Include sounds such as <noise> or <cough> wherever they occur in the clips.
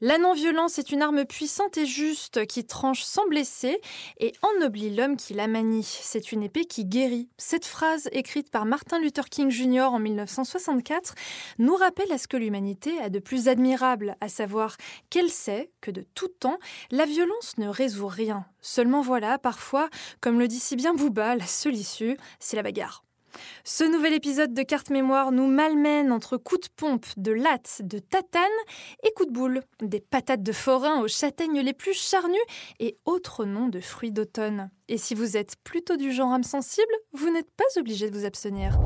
La non-violence est une arme puissante et juste qui tranche sans blesser et ennoblit l'homme qui la manie. C'est une épée qui guérit. Cette phrase, écrite par Martin Luther King Jr. en 1964, nous rappelle à ce que l'humanité a de plus admirable, à savoir qu'elle sait que de tout temps, la violence ne résout rien. Seulement voilà, parfois, comme le dit si bien Bouba, la seule issue, c'est la bagarre. Ce nouvel épisode de Carte Mémoire nous malmène entre coups de pompe, de latte, de tatane et coups de boule, des patates de forain aux châtaignes les plus charnues et autres noms de fruits d'automne. Et si vous êtes plutôt du genre âme sensible, vous n'êtes pas obligé de vous abstenir.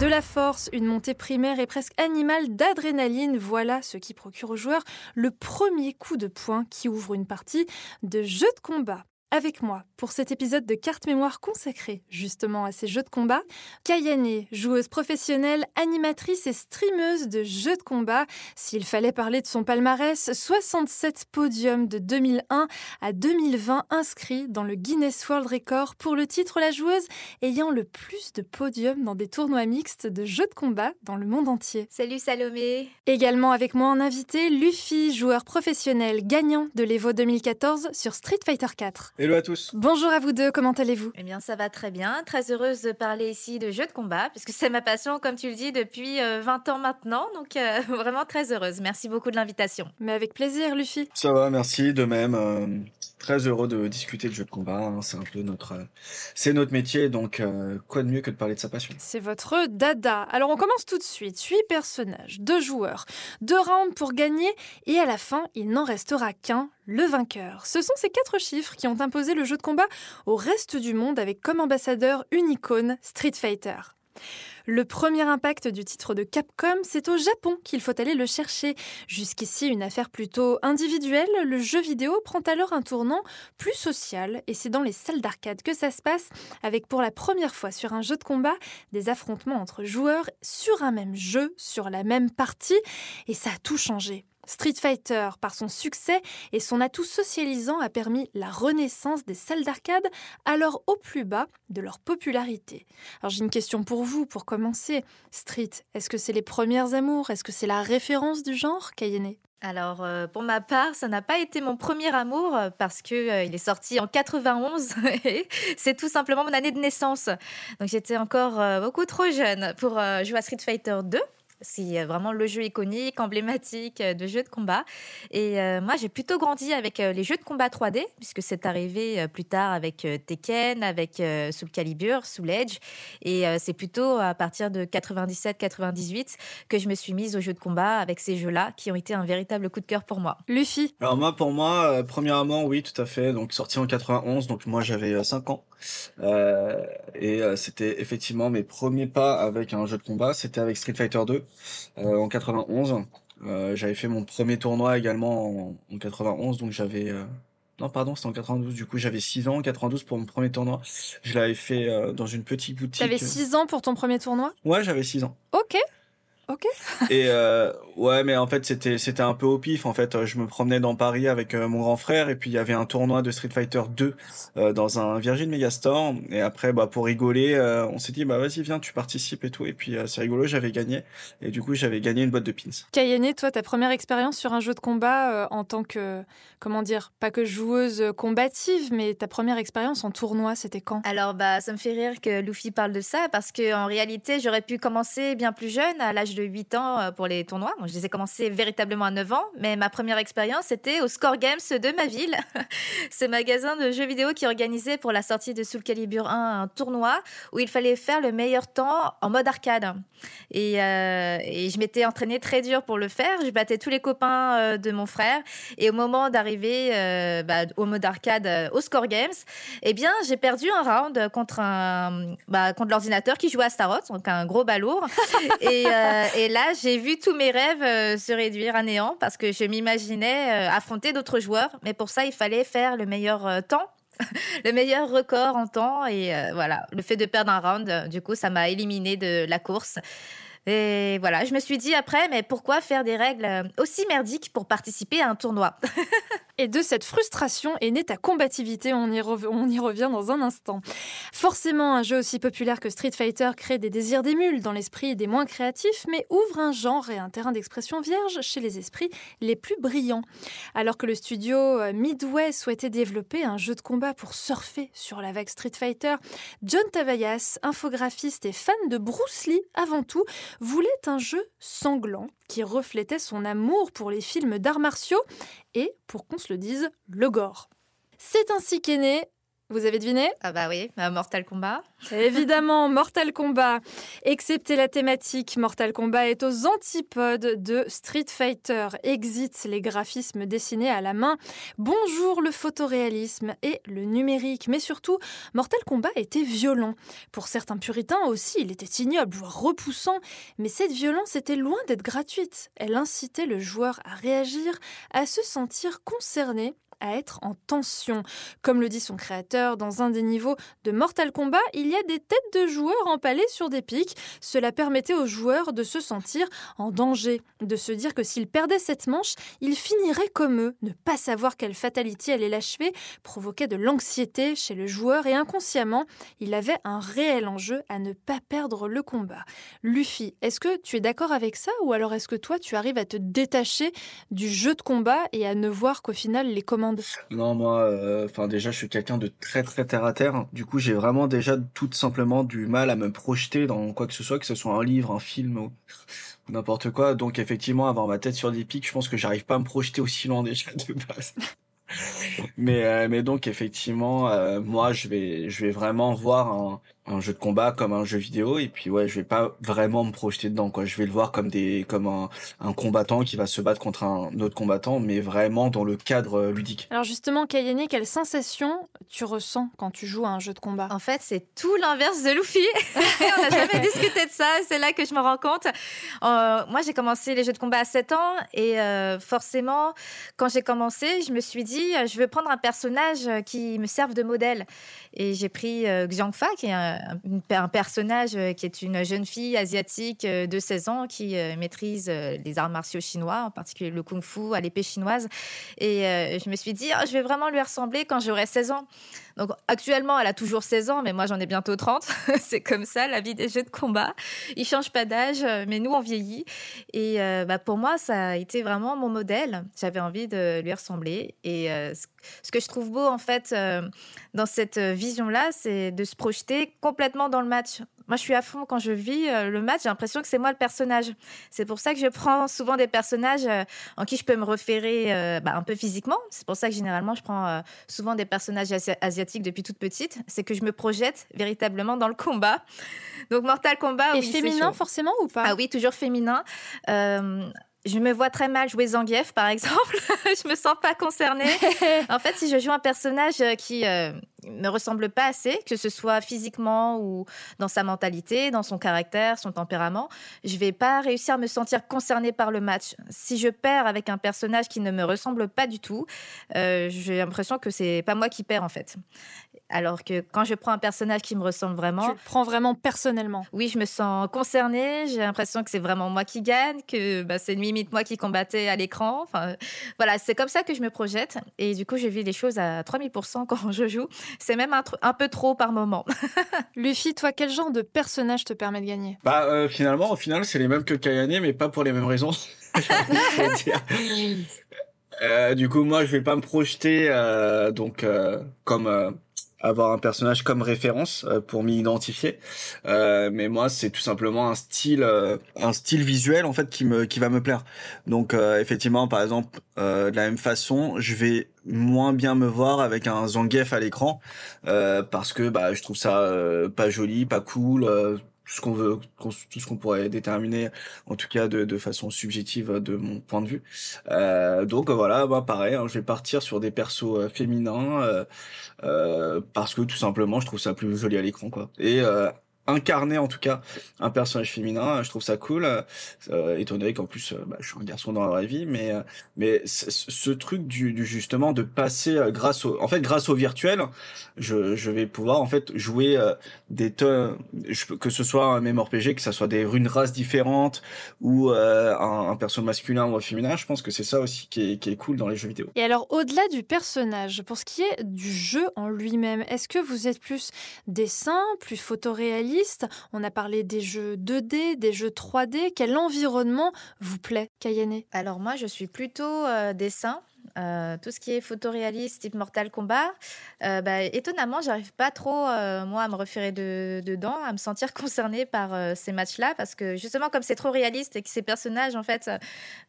De la force, une montée primaire et presque animale d'adrénaline, voilà ce qui procure aux joueurs le premier coup de poing qui ouvre une partie de jeu de combat. Avec moi, pour cet épisode de carte mémoire consacré justement à ces jeux de combat, Kayane, joueuse professionnelle, animatrice et streameuse de jeux de combat. S'il fallait parler de son palmarès, 67 podiums de 2001 à 2020 inscrits dans le Guinness World Record pour le titre la joueuse ayant le plus de podiums dans des tournois mixtes de jeux de combat dans le monde entier. Salut Salomé Également avec moi en invité, Luffy, joueur professionnel gagnant de l'Evo 2014 sur Street Fighter 4. Hello à tous. Bonjour à vous deux, comment allez-vous? Eh bien, ça va très bien. Très heureuse de parler ici de jeux de combat, puisque c'est ma passion, comme tu le dis, depuis 20 euh, ans maintenant. Donc, euh, <laughs> vraiment très heureuse. Merci beaucoup de l'invitation. Mais avec plaisir, Luffy. Ça va, merci, de même. Euh, très heureux de discuter de jeux de combat. Hein. C'est un peu notre, c'est notre métier, donc quoi de mieux que de parler de sa passion? C'est votre dada. Alors, on commence tout de suite. Huit personnages, deux joueurs, deux rounds pour gagner, et à la fin, il n'en restera qu'un, le vainqueur. Ce sont ces quatre chiffres qui ont imposé le jeu de combat au reste du monde avec comme ambassadeur une icône Street Fighter. Le premier impact du titre de Capcom, c'est au Japon qu'il faut aller le chercher. Jusqu'ici une affaire plutôt individuelle, le jeu vidéo prend alors un tournant plus social et c'est dans les salles d'arcade que ça se passe, avec pour la première fois sur un jeu de combat des affrontements entre joueurs sur un même jeu, sur la même partie, et ça a tout changé. Street Fighter, par son succès et son atout socialisant, a permis la renaissance des salles d'arcade, alors au plus bas de leur popularité. Alors j'ai une question pour vous, pour commencer. Street, est-ce que c'est les premières amours? Est-ce que c'est la référence du genre, Kayene? Alors euh, pour ma part, ça n'a pas été mon premier amour euh, parce que euh, il est sorti en 91 <laughs> et c'est tout simplement mon année de naissance. Donc j'étais encore beaucoup trop jeune pour jouer à Street Fighter 2. C'est vraiment le jeu iconique, emblématique euh, de jeux de combat. Et euh, moi, j'ai plutôt grandi avec euh, les jeux de combat 3D, puisque c'est arrivé plus tard avec Tekken, avec Soul Calibur, Soul Edge. Et c'est plutôt à partir de 97-98 que je me suis mise aux jeux de combat avec ces jeux-là, qui ont été un véritable coup de cœur pour moi. Luffy Alors moi, pour moi, premièrement, oui, tout à fait. Donc sorti en 91, donc moi j'avais 5 ans. et c'était effectivement mes premiers pas avec un jeu de combat. C'était avec Street Fighter 2. Euh, en 91. Euh, j'avais fait mon premier tournoi également en, 91, donc j'avais euh, non, pardon, c'était en 92. Du coup, j'avais 6 ans en 92 pour mon premier tournoi. Je l'avais fait dans une petite boutique. T'avais 6 ans pour ton premier tournoi? Ouais, j'avais 6 ans. Ok. Ok. <laughs> et euh, ouais, mais en fait c'était c'était un peu au pif. En fait, je me promenais dans Paris avec euh, mon grand frère et puis il y avait un tournoi de Street Fighter 2 euh, dans un Virgin Megastore. Et après, bah pour rigoler, euh, on s'est dit bah vas-y viens, tu participes et tout. Et puis c'est rigolo, j'avais gagné et du coup j'avais gagné une boîte de pins. Kayane, toi, ta première expérience sur un jeu de combat en tant que comment dire, pas que joueuse combative, mais ta première expérience en tournoi, c'était quand? Alors bah ça me fait rire que Luffy parle de ça parce que en réalité j'aurais pu commencer bien plus jeune à l'âge de 8 ans euh, pour les tournois. je les ai commencés véritablement à 9 ans, mais ma première expérience c'était au Score Games de ma ville, <laughs> ce magasin de jeux vidéo qui organisait pour la sortie de Soul Calibur 1 un tournoi où il fallait faire le meilleur temps en mode arcade. Et, euh, et je m'étais entraînée très dur pour le faire. Je battais tous les copains euh, de mon frère. Et au moment d'arriver bah, au mode arcade au Score Games, eh bien, j'ai perdu un round contre un, bah, contre l'ordinateur qui jouait à Starot, donc un gros balourd. <laughs> et, et là, j'ai vu tous mes rêves euh, se réduire à néant parce que je m'imaginais euh, affronter d'autres joueurs. Mais pour ça, il fallait faire le meilleur euh, temps <laughs> le meilleur record en temps. Et voilà le fait de perdre un round du coup ça m'a éliminé de la course. Et voilà je me suis dit après mais pourquoi faire des règles aussi merdiques pour participer à un tournoi? <laughs> Et de cette frustration est née ta combativité, on y, revient dans un instant. Forcément, un jeu aussi populaire que Street Fighter crée des désirs d'émule dans l'esprit des moins créatifs, mais ouvre un genre et un terrain d'expression vierge chez les esprits les plus brillants. Alors que le studio euh, Midway souhaitait développer un jeu de combat pour surfer sur la vague Street Fighter, John Tavayas, infographiste et fan de Bruce Lee avant tout, voulait un jeu sanglant qui reflétait son amour pour les films d'arts martiaux et, pour qu'on se le dise, le gore. C'est ainsi qu'est né vous avez deviné Ah bah oui, euh, Mortal Kombat. Évidemment, Mortal Kombat. Excepté la thématique, Mortal Kombat est aux antipodes de Street Fighter. Exit les graphismes dessinés à la main. Bonjour le photoréalisme et le numérique. Mais surtout, Mortal Kombat était violent. Pour certains puritains aussi, il était ignoble, voire repoussant. Mais cette violence était loin d'être gratuite. Elle incitait le joueur à réagir, à se sentir concerné à être en tension. Comme le dit son créateur, dans un des niveaux de Mortal Kombat, il y a des têtes de joueurs empalées sur des pics. Cela permettait aux joueurs de se sentir en danger, de se dire que s'ils perdaient cette manche, ils finiraient comme eux. Ne pas savoir quelle fatalité allait l'achever provoquait de l'anxiété chez le joueur et inconsciemment, il avait un réel enjeu à ne pas perdre le combat. Luffy, est-ce que tu es d'accord avec ça ou alors est-ce que toi tu arrives à te détacher du jeu de combat et à ne voir qu'au final les non, moi, euh, enfin déjà, je suis quelqu'un de très très terre à terre. Du coup, j'ai vraiment déjà tout simplement du mal à me projeter dans quoi que ce soit, que ce soit un livre, un film <laughs> n'importe quoi. Donc effectivement, avoir ma tête sur des pics, je pense que j'arrive pas à me projeter aussi loin <laughs> déjà de base. mais euh, mais donc effectivement, euh, moi, je vais je vais vraiment voir un un jeu de combat comme un jeu vidéo et puis ouais je vais pas vraiment me projeter dedans quoi. Je vais le voir comme des comme un, un combattant qui va se battre contre un autre combattant mais vraiment dans le cadre euh, ludique. Alors justement Kayane quelle sensation tu ressens quand tu joues à un jeu de combat? En fait c'est tout l'inverse de Luffy. <laughs> On n'a jamais discuté de ça c'est là que je me rends compte. Euh, moi j'ai commencé les jeux de combat à 7 ans et euh, forcément quand j'ai commencé je me suis dit je veux prendre un personnage qui me serve de modèle. Et j'ai pris Xiangfa qui est un un, personnage euh, qui est une jeune fille asiatique euh, de 16 ans qui euh, maîtrise les arts martiaux chinois, en particulier le kung-fu à l'épée chinoise. Et je me suis dit, oh, je vais vraiment lui ressembler quand j'aurai 16 ans. Donc actuellement, elle a toujours 16 ans, mais moi j'en ai bientôt 30. <laughs> c'est comme ça, la vie des jeux de combat. Ils changent pas d'âge, mais nous on vieillit. Et bah, pour moi, ça a été vraiment mon modèle. J'avais envie de lui ressembler. Et ce que je trouve beau en fait dans cette vision-là, c'est de se projeter complètement dans le match. Moi, je suis à fond quand je vis euh, le match. J'ai l'impression que c'est moi le personnage. C'est pour ça que je prends souvent des personnages euh, en qui je peux me référer euh, bah, un peu physiquement. C'est pour ça que généralement, je prends souvent des personnages asiatiques depuis toute petite. C'est que je me projette véritablement dans le combat. Donc, Mortal Kombat. Et féminin, forcément, ou pas? Ah oui, toujours féminin. Je me vois très mal jouer Zangief, par exemple. <laughs> je me sens pas concernée. <laughs> en fait, si je joue un personnage qui me ressemble pas assez, que ce soit physiquement ou dans sa mentalité, dans son caractère, son tempérament, je vais pas réussir à me sentir concernée par le match. Si je perds avec un personnage qui ne me ressemble pas du tout, euh, j'ai l'impression que c'est pas moi qui perds en fait. Alors que quand je prends un personnage qui me ressemble vraiment, tu le prends vraiment personnellement. Oui, je me sens concernée. J'ai l'impression que c'est vraiment moi qui gagne, que bah, c'est limite moi qui combattais à l'écran. Enfin, voilà, c'est comme ça que je me projette. Et du coup, je vis les choses à 3000% quand je joue. C'est même un, peu trop par moment. <laughs> Luffy, toi, quel genre de personnage te permet de gagner? Bah, euh, finalement, au final, c'est les mêmes que Kayane, mais pas pour les mêmes raisons. <laughs> euh, du coup, moi, je vais pas me projeter euh, donc euh, comme avoir un personnage comme référence euh, pour m'y identifier. Euh, mais moi, c'est tout simplement un style, euh, un style visuel en fait qui me, qui va me plaire. Donc effectivement, par exemple, de la même façon, je vais moins bien me voir avec un Zangief à l'écran parce que bah je trouve ça pas joli, pas cool tout ce qu'on veut, tout ce qu'on pourrait déterminer, en tout cas de, de, façon subjective de mon point de vue. Euh, donc voilà, bah pareil, hein, je vais partir sur des persos euh, féminins euh, euh, parce que tout simplement je trouve ça plus joli à l'écran quoi. Et euh, incarner en tout cas un personnage féminin. Je trouve ça cool, euh, étant donné qu'en plus bah, je suis un garçon dans la vraie vie, mais mais ce truc du, justement de passer grâce au, en fait grâce au virtuel, je, je vais pouvoir en fait jouer des que ce soit un MMORPG, que ce soit des runes races différentes ou un, un personnage masculin ou féminin. Je pense que c'est ça aussi qui est, qui est cool dans les jeux vidéo. Et alors au-delà du personnage, pour ce qui est du jeu en lui-même, est-ce que vous êtes plus dessin, plus photoréaliste On a parlé des jeux 2D, des jeux 3D. Quel environnement vous plaît, Kayane? Alors moi, je suis plutôt euh, dessin. Euh, tout ce qui est photoréaliste, type Mortal Kombat, euh, bah, étonnamment, j'arrive pas trop, euh, moi, à me référer dedans, à me sentir concernée par ces matchs-là, parce que justement, comme c'est trop réaliste et que ces personnages, en fait,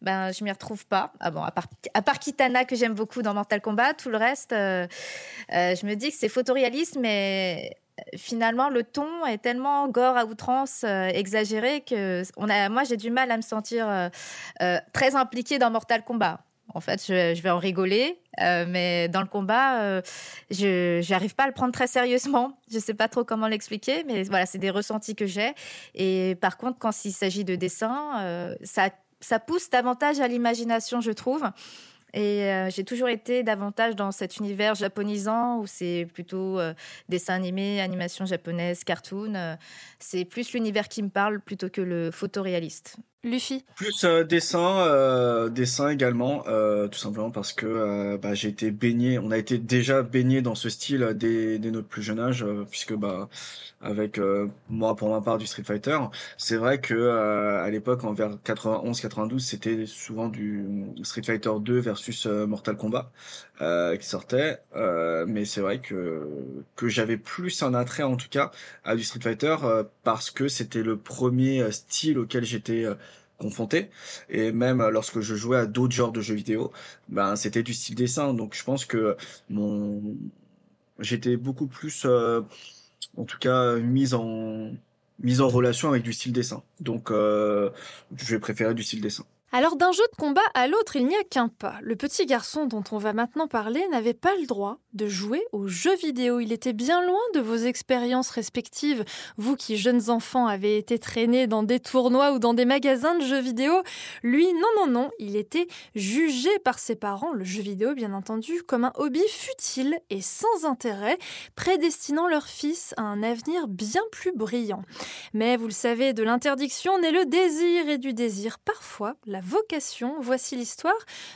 ben, je m'y retrouve pas. Ah bon, à part, à part Kitana, que j'aime beaucoup dans Mortal Kombat, tout le reste, je me dis que c'est photoréaliste, mais finalement, le ton est tellement gore à outrance, exagéré, que moi, j'ai du mal à me sentir très impliquée dans Mortal Kombat. En fait, je, vais en rigoler, euh, mais dans le combat, euh, je n'arrive pas à le prendre très sérieusement. <laughs> Je ne sais pas trop comment l'expliquer, mais voilà, c'est des ressentis que j'ai. Et par contre, quand il s'agit de dessin, euh, ça pousse davantage à l'imagination, je trouve. Et j'ai toujours été davantage dans cet univers japonisant où c'est plutôt dessin animé, animation japonaise, cartoon. c'est plus l'univers qui me parle plutôt que le photoréaliste. Luffy Plus euh, dessin, euh, dessin également, euh, tout simplement parce que bah, j'ai été baigné, on a été déjà baigné dans ce style dès, dès notre plus jeune âge, puisque bah avec moi pour ma part du Street Fighter, c'est vrai que à l'époque en vers 91-92 c'était souvent du Street Fighter 2 versus Mortal Kombat qui sortait, mais c'est vrai que que j'avais plus un attrait en tout cas à du Street Fighter parce que c'était le premier style auquel j'étais confronté. Et même lorsque je jouais à d'autres genres de jeux vidéo ben c'était du style dessin. Donc je pense que mon j'étais beaucoup plus euh, en tout cas mise en mise en relation avec du style dessin. Donc euh, je vais préférer du style dessin alors d'un jeu de combat à l'autre, il n'y a qu'un pas. Le petit garçon dont on va maintenant parler n'avait pas le droit de jouer aux jeux vidéo. Il était bien loin de vos expériences respectives. Vous qui, jeunes enfants, avez été traînés dans des tournois ou dans des magasins de jeux vidéo. Lui, non, non, non, il était jugé par ses parents, le jeu vidéo bien entendu, comme un hobby futile et sans intérêt, prédestinant leur fils à un avenir bien plus brillant. Mais vous le savez, de l'interdiction naît le désir et du désir, parfois la vocation. Voici l'histoire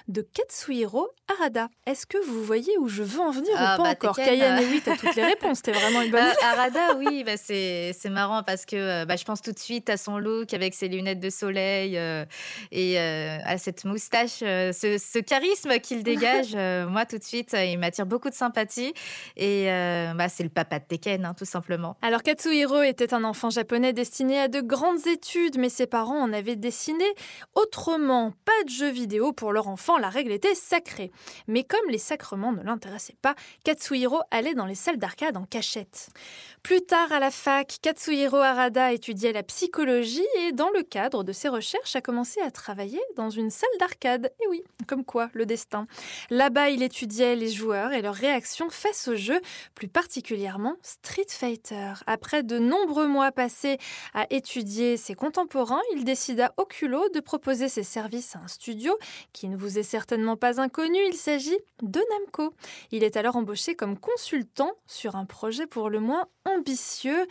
de Katsuhiro Arada. Est-ce que vous voyez où je veux en venir ou ah, pas bah, encore Kayane, oui, t'as toutes les réponses, t'es vraiment une bonne euh, Arada, <laughs> oui, bah, c'est marrant parce que euh, bah, je pense tout de suite à son look avec ses lunettes de soleil euh, et à cette moustache, ce, charisme qu'il dégage. moi, tout de suite, il m'attire beaucoup de sympathie et bah, c'est le papa de Tekken, hein, tout simplement. Alors, Katsuhiro était un enfant japonais destiné à de grandes études, mais ses parents en avaient dessiné pas de jeux vidéo pour leur enfant, la règle était sacrée. Mais comme les sacrements ne l'intéressaient pas, Katsuhiro allait dans les salles d'arcade en cachette. Plus tard à la fac, Katsuhiro Arada étudiait la psychologie et dans le cadre de ses recherches a commencé à travailler dans une salle d'arcade. Et oui, comme quoi, le destin. Là-bas, il étudiait les joueurs et leurs réactions face au jeu, plus particulièrement Street Fighter. Après de nombreux mois passés à étudier ses contemporains, il décida au culot de proposer ses services à un studio qui ne vous est certainement pas inconnu. Il s'agit de Namco. Il est alors embauché comme consultant sur un projet pour le moins ambitieux.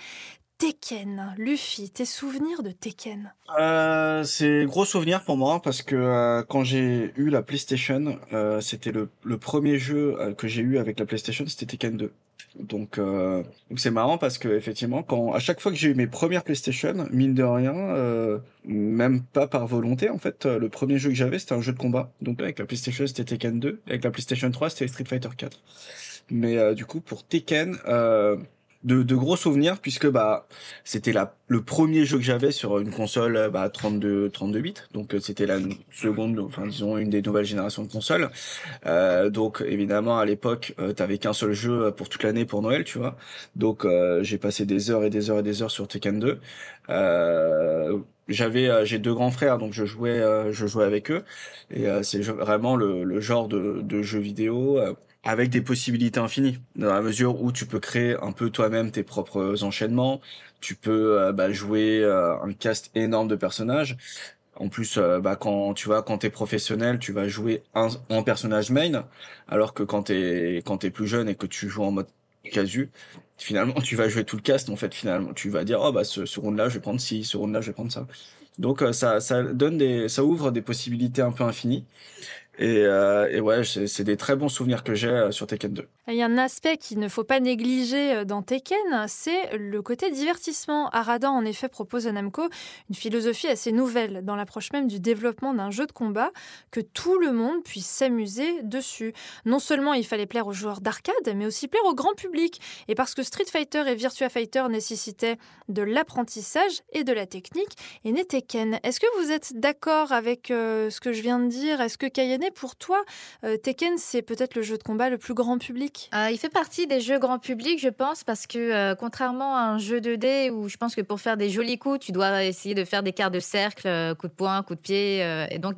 Tekken, Luffy, tes souvenirs de Tekken? Euh, C'est gros souvenir pour moi parce que euh, quand j'ai eu la PlayStation, euh, c'était le, premier jeu euh, que j'ai eu avec la PlayStation, c'était Tekken 2. Donc donc c'est marrant parce que effectivement quand à chaque fois que j'ai eu mes premières PlayStation, mine de rien, même pas par volonté en fait, le premier jeu que j'avais c'était un jeu de combat. Donc avec la PlayStation c'était Tekken 2, avec la PlayStation 3 c'était Street Fighter 4. Mais du coup pour Tekken de, de, gros souvenirs puisque bah c'était la le premier jeu que j'avais sur une console bah 32 32 bits. Donc euh, c'était la seconde enfin disons une des nouvelles générations de consoles. Euh, donc évidemment à l'époque euh, t'avais qu'un seul jeu pour toute l'année pour Noël tu vois. Donc euh, j'ai passé des heures et des heures et des heures sur Tekken 2 j'avais j'ai deux grands frères donc je jouais je jouais avec eux. Et c'est vraiment le, le, genre de, de jeu vidéo avec des possibilités infinies, dans la mesure où tu peux créer un peu toi-même tes propres enchaînements, tu peux euh, bah, jouer euh, un cast énorme de personnages. En plus, euh, bah, quand tu vois, quand t'es professionnel, tu vas jouer un, un personnage main, alors que quand t'es quand t'es plus jeune et que tu joues en mode casu, finalement, tu vas jouer tout le cast. En fait, finalement, tu vas dire, oh bah ce, ce round-là, je vais prendre ci, ce round-là, je vais prendre ça. Donc ça, ça donne des, ça ouvre des possibilités un peu infinies. Et, euh, ouais, c'est des très bons souvenirs que j'ai euh, sur Tekken 2. Il y a un aspect qu'il ne faut pas négliger euh, dans Tekken, c'est le côté divertissement. Arada, en effet, propose à Namco une philosophie assez nouvelle dans l'approche même du développement d'un jeu de combat, que tout le monde puisse s'amuser dessus. Non seulement il fallait plaire aux joueurs d'arcade, mais aussi plaire au grand public. Et parce que Street Fighter et Virtua Fighter nécessitaient de l'apprentissage et de la technique, et né Tekken. Est-ce que vous êtes d'accord avec ce que je viens de dire? Est-ce que Pour toi, euh, Tekken, c'est peut-être le jeu de combat le plus grand public? Euh, Il fait partie des jeux grand public, je pense, parce que euh, contrairement à un jeu 2D où je pense que pour faire des jolis coups, tu dois essayer de faire des quarts de cercle, coup de poing, coup de pied, et donc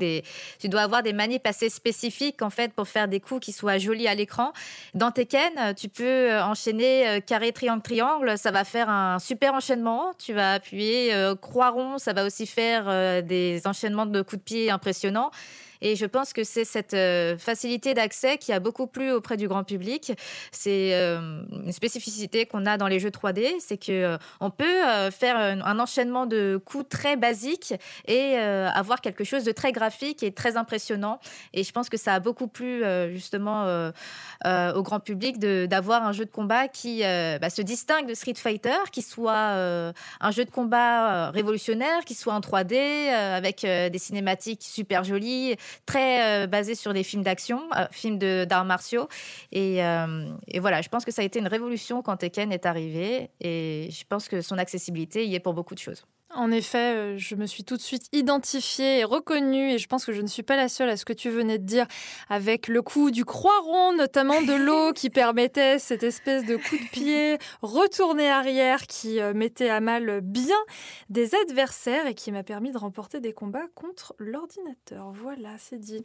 tu dois avoir des manips assez spécifiques en fait pour faire des coups qui soient jolis à l'écran. Dans Tekken, tu peux enchaîner carré, triangle, triangle, ça va faire un super enchaînement. Tu vas appuyer croix rond, ça va aussi faire des enchaînements de coups de pied impressionnants. Et je pense que c'est cette euh, facilité d'accès qui a beaucoup plu auprès du grand public. C'est euh, une spécificité qu'on a dans les jeux 3D, c'est que euh, on peut faire un enchaînement de coups très basiques et avoir quelque chose de très graphique et très impressionnant. Et je pense que ça a beaucoup plu justement au grand public d'avoir un jeu de combat qui bah, se distingue de Street Fighter, qui soit un jeu de combat révolutionnaire, qui soit en 3D avec des cinématiques super jolies, très euh, basé sur des films d'action, euh, films d'arts martiaux. Et, euh, et, voilà, je pense que ça a été une révolution quand Tekken est arrivé. Et je pense que son accessibilité y est pour beaucoup de choses. En effet, euh, je me suis tout de suite identifiée et reconnue, et je pense que je ne suis pas la seule à ce que tu venais de dire, avec le coup du croix rond, notamment de l'eau, <laughs> qui permettait cette espèce de coup de pied retourné arrière qui euh, mettait à mal bien des adversaires et qui m'a permis de remporter des combats contre l'ordinateur. Voilà, c'est dit.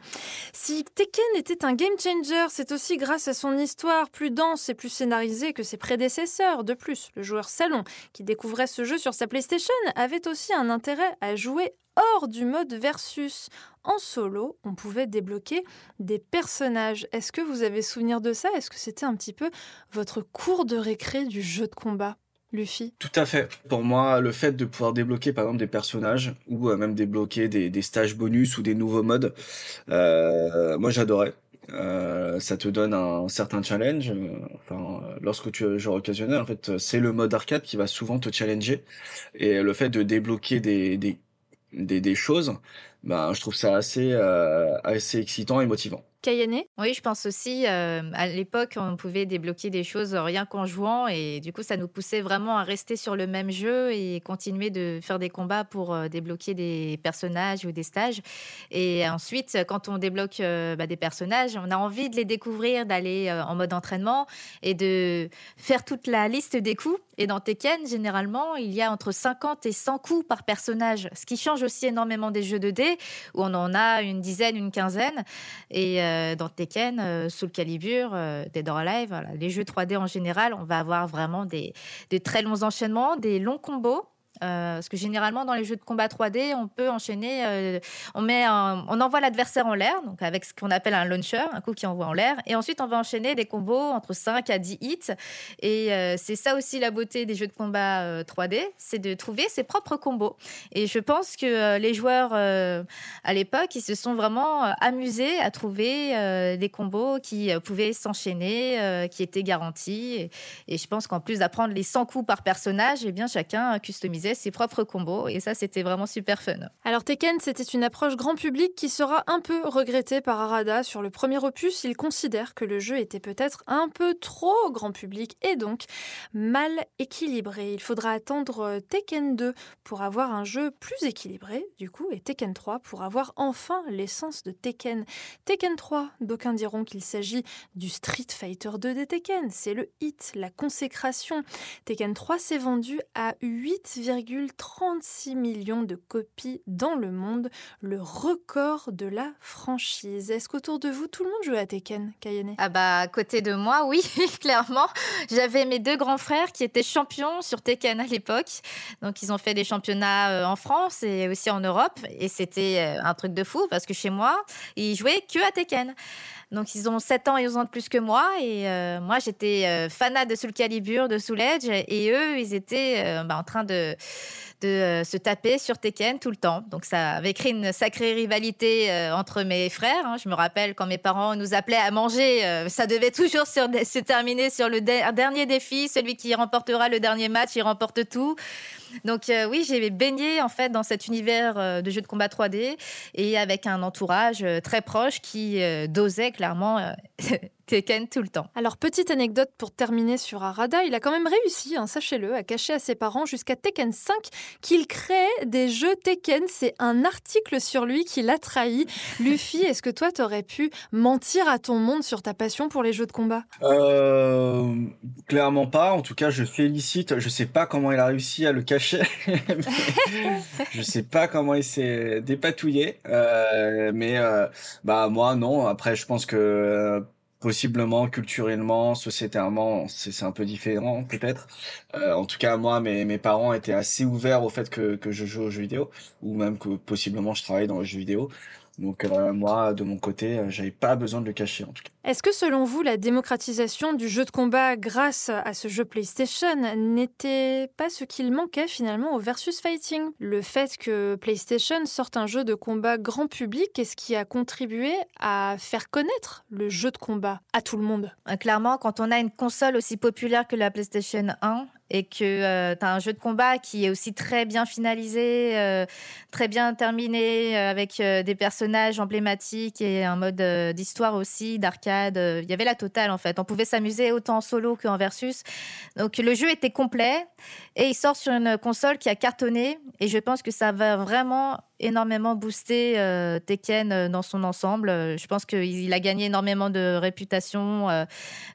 Si Tekken était un game changer, c'est aussi grâce à son histoire plus dense et plus scénarisée que ses prédécesseurs. De plus, le joueur salon qui découvrait ce jeu sur sa PlayStation avait aussi un intérêt à jouer hors du mode versus. En solo, on pouvait débloquer des personnages. Est-ce que vous avez souvenir de ça? Est-ce que c'était un petit peu votre cours de récré du jeu de combat Luffy? Tout à fait. Pour moi, le fait de pouvoir débloquer par exemple des personnages ou euh, même débloquer des, stages bonus ou des nouveaux modes, euh, moi j'adorais. Euh, ça te donne un certain challenge. Enfin, lorsque tu joues occasionnel, en fait, c'est le mode arcade qui va souvent te challenger. Et le fait de débloquer des, des, des, des choses, ben, je trouve ça assez, euh, assez excitant et motivant. Kayane Oui, je pense aussi. Euh, à l'époque, on pouvait débloquer des choses rien qu'en jouant, et du coup, ça nous poussait vraiment à rester sur le même jeu et continuer de faire des combats pour euh, débloquer des personnages ou des stages. Et ensuite, quand on débloque euh, bah, des personnages, on a envie de les découvrir, d'aller en mode entraînement et de faire toute la liste des coups. Et dans Tekken, généralement, il y a entre 50 et 100 coups par personnage, ce qui change aussi énormément des jeux de dés où on en a une dizaine, une quinzaine. Et euh, dans Tekken, euh, Soul Calibur, euh, Dead or Alive, les jeux 3D en général, on va avoir vraiment des, des très longs enchaînements, des longs combos. Euh, parce que généralement, dans les jeux de combat 3D, on peut enchaîner, euh, on, met on envoie l'adversaire en l'air, donc avec ce qu'on appelle un launcher, un coup qui envoie en l'air, et ensuite on va enchaîner des combos entre 5 à 10 hits. Et euh, c'est ça aussi la beauté des jeux de combat 3D, c'est de trouver ses propres combos. Et je pense que les joueurs à l'époque, ils se sont vraiment amusés à trouver des combos qui pouvaient s'enchaîner, qui étaient garantis. Et, je pense qu'en plus d'apprendre les 100 coups par personnage, eh bien chacun customisait ses propres combos et ça c'était vraiment super fun. Alors Tekken c'était une approche grand public qui sera un peu regrettée par Arada. Sur le premier opus, il considère que le jeu était peut-être un peu trop grand public et donc mal équilibré. Il faudra attendre Tekken 2 pour avoir un jeu plus équilibré du coup et Tekken 3 pour avoir enfin l'essence de Tekken. Tekken 3, d'aucuns diront qu'il s'agit du Street Fighter 2 des Tekken, c'est le hit, la consécration. Tekken 3 s'est vendu à 8, 1,36 million de copies dans le monde, le record de la franchise. Est-ce qu'autour de vous, tout le monde joue à Tekken, Kayane? Ah bah, à côté de moi, <laughs> oui, clairement. J'avais mes deux grands frères qui étaient champions sur Tekken à l'époque. Donc, ils ont fait des championnats euh, en France et aussi en Europe. Et c'était euh, un truc de fou parce que chez moi, ils jouaient que à Tekken. Donc, ils ont 7 ans et 11 ans de plus que moi. Et euh, moi, j'étais euh, fanat de Soul Calibur, de Soul Edge. Et eux, ils étaient euh, bah, en train de, de se taper sur Tekken tout le temps. Donc, ça avait créé une sacrée rivalité entre mes frères. Hein. Je me rappelle quand mes parents nous appelaient à manger, ça devait toujours <laughs> se terminer sur le dernier défi. Celui qui remportera le dernier match, il remporte tout. Donc euh, oui, j'ai baigné en fait dans cet univers euh, de jeux de combat 3D et avec un entourage euh, très proche qui dosait clairement <laughs> Tekken tout le temps. Alors, petite anecdote pour terminer sur Arada, il a quand même réussi, hein, sachez-le, à cacher à ses parents jusqu'à Tekken 5 qu'il crée des jeux Tekken. C'est un article sur lui qui l'a trahi. <laughs> Luffy, est-ce que toi, t'aurais pu mentir à ton monde sur ta passion pour les jeux de combat? Euh, Clairement pas. En tout cas, je félicite. Je sais pas comment il a réussi à le cacher. <laughs> je sais pas comment il s'est dépatouillé. Euh, mais euh, bah moi, non. Après, je pense que possiblement culturellement, sociétalement, c'est un peu différent peut-être. Euh, en tout cas, moi, mes, mes parents étaient assez ouverts au fait que, que je joue aux jeux vidéo, ou même que possiblement je travaille dans les jeux vidéo. Donc euh, moi, de mon côté, euh, j'avais pas besoin de le cacher en tout cas. Est-ce que selon vous, la démocratisation du jeu de combat grâce à ce jeu PlayStation n'était pas ce qu'il manquait finalement au versus fighting? Le fait que PlayStation sorte un jeu de combat grand public, est-ce qui a contribué à faire connaître le jeu de combat à tout le monde? Clairement, quand on a une console aussi populaire que la PlayStation 1, et que euh, tu as un jeu de combat qui est aussi très bien finalisé, euh, très bien terminé, euh, avec des personnages emblématiques et un mode d'histoire aussi, d'arcade. Il y avait la totale en fait. On pouvait s'amuser autant en solo qu'en versus. Donc le jeu était complet et il sort sur une console qui a cartonné et je pense que ça va vraiment énormément boosté euh, Tekken euh, dans son ensemble. Euh, je pense qu'il a gagné énormément de réputation,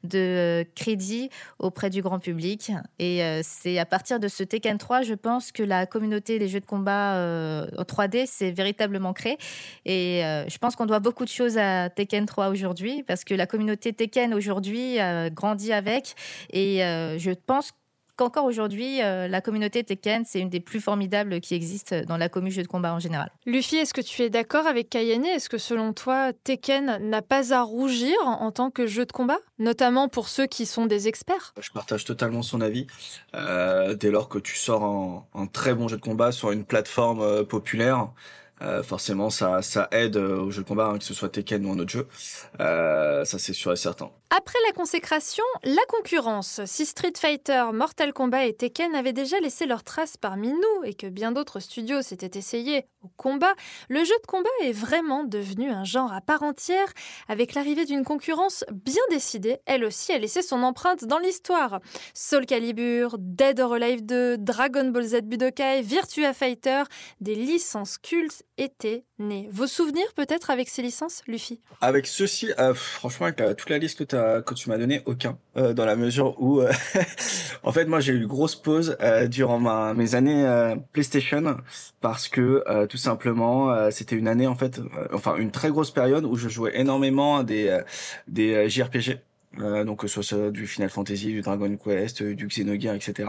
de crédit auprès du grand public. Et c'est à partir de ce Tekken 3, je pense que la communauté des jeux de combat en 3D s'est véritablement créée. Et je pense qu'on doit beaucoup de choses à Tekken 3 aujourd'hui, parce que la communauté Tekken aujourd'hui grandit avec. Et je pense que qu'encore aujourd'hui, euh, la communauté Tekken, c'est une des plus formidables qui existent dans la communauté jeu de combat en général. Luffy, est-ce que tu es d'accord avec Kayane? Est-ce que selon toi, Tekken n'a pas à rougir en tant que jeu de combat? Notamment pour ceux qui sont des experts Je partage totalement son avis. Euh, dès lors que tu sors un, très bon jeu de combat sur une plateforme euh, populaire, euh, forcément ça, ça aide euh, au jeu de combat, hein, que ce soit Tekken ou un autre jeu. Euh, ça c'est sûr et certain. Après la consécration, la concurrence. Si Street Fighter, Mortal Kombat et Tekken avaient déjà laissé leurs traces parmi nous et que bien d'autres studios s'étaient essayés au combat, le jeu de combat est vraiment devenu un genre à part entière avec l'arrivée d'une concurrence bien décidée. Elle aussi a laissé son empreinte dans l'histoire. Soul Calibur, Dead or Alive 2, Dragon Ball Z Budokai, Virtua Fighter, des licences cultes étaient nées. Vos souvenirs peut-être avec ces licences, Luffy? Avec ceci, euh, franchement, avec toute la liste que, as, que tu m'as donné, aucun. Euh, dans la mesure où, euh, <laughs> en fait, moi, j'ai eu une grosse pause durant mes années PlayStation parce que tout simplement, c'était une année, en fait, enfin, une très grosse période où je jouais énormément des, des JRPG. Euh, donc que ce soit du Final Fantasy, du Dragon Quest, euh, du Xenogears, etc.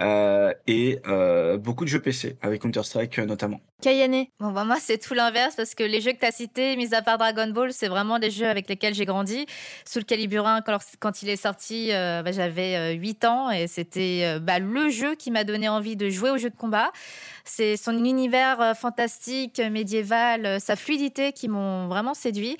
Euh, et euh, beaucoup de jeux PC, avec Counter-Strike notamment. Kayane Bon, bah moi, c'est tout l'inverse, parce que les jeux que tu as cités, mis à part Dragon Ball, c'est vraiment des jeux avec lesquels j'ai grandi. Sous le Calibur 1, quand, quand il est sorti, bah, j'avais 8 ans, et c'était bah, le jeu qui m'a donné envie de jouer aux jeux de combat. C'est son univers fantastique, médiéval, sa fluidité qui m'ont vraiment séduit.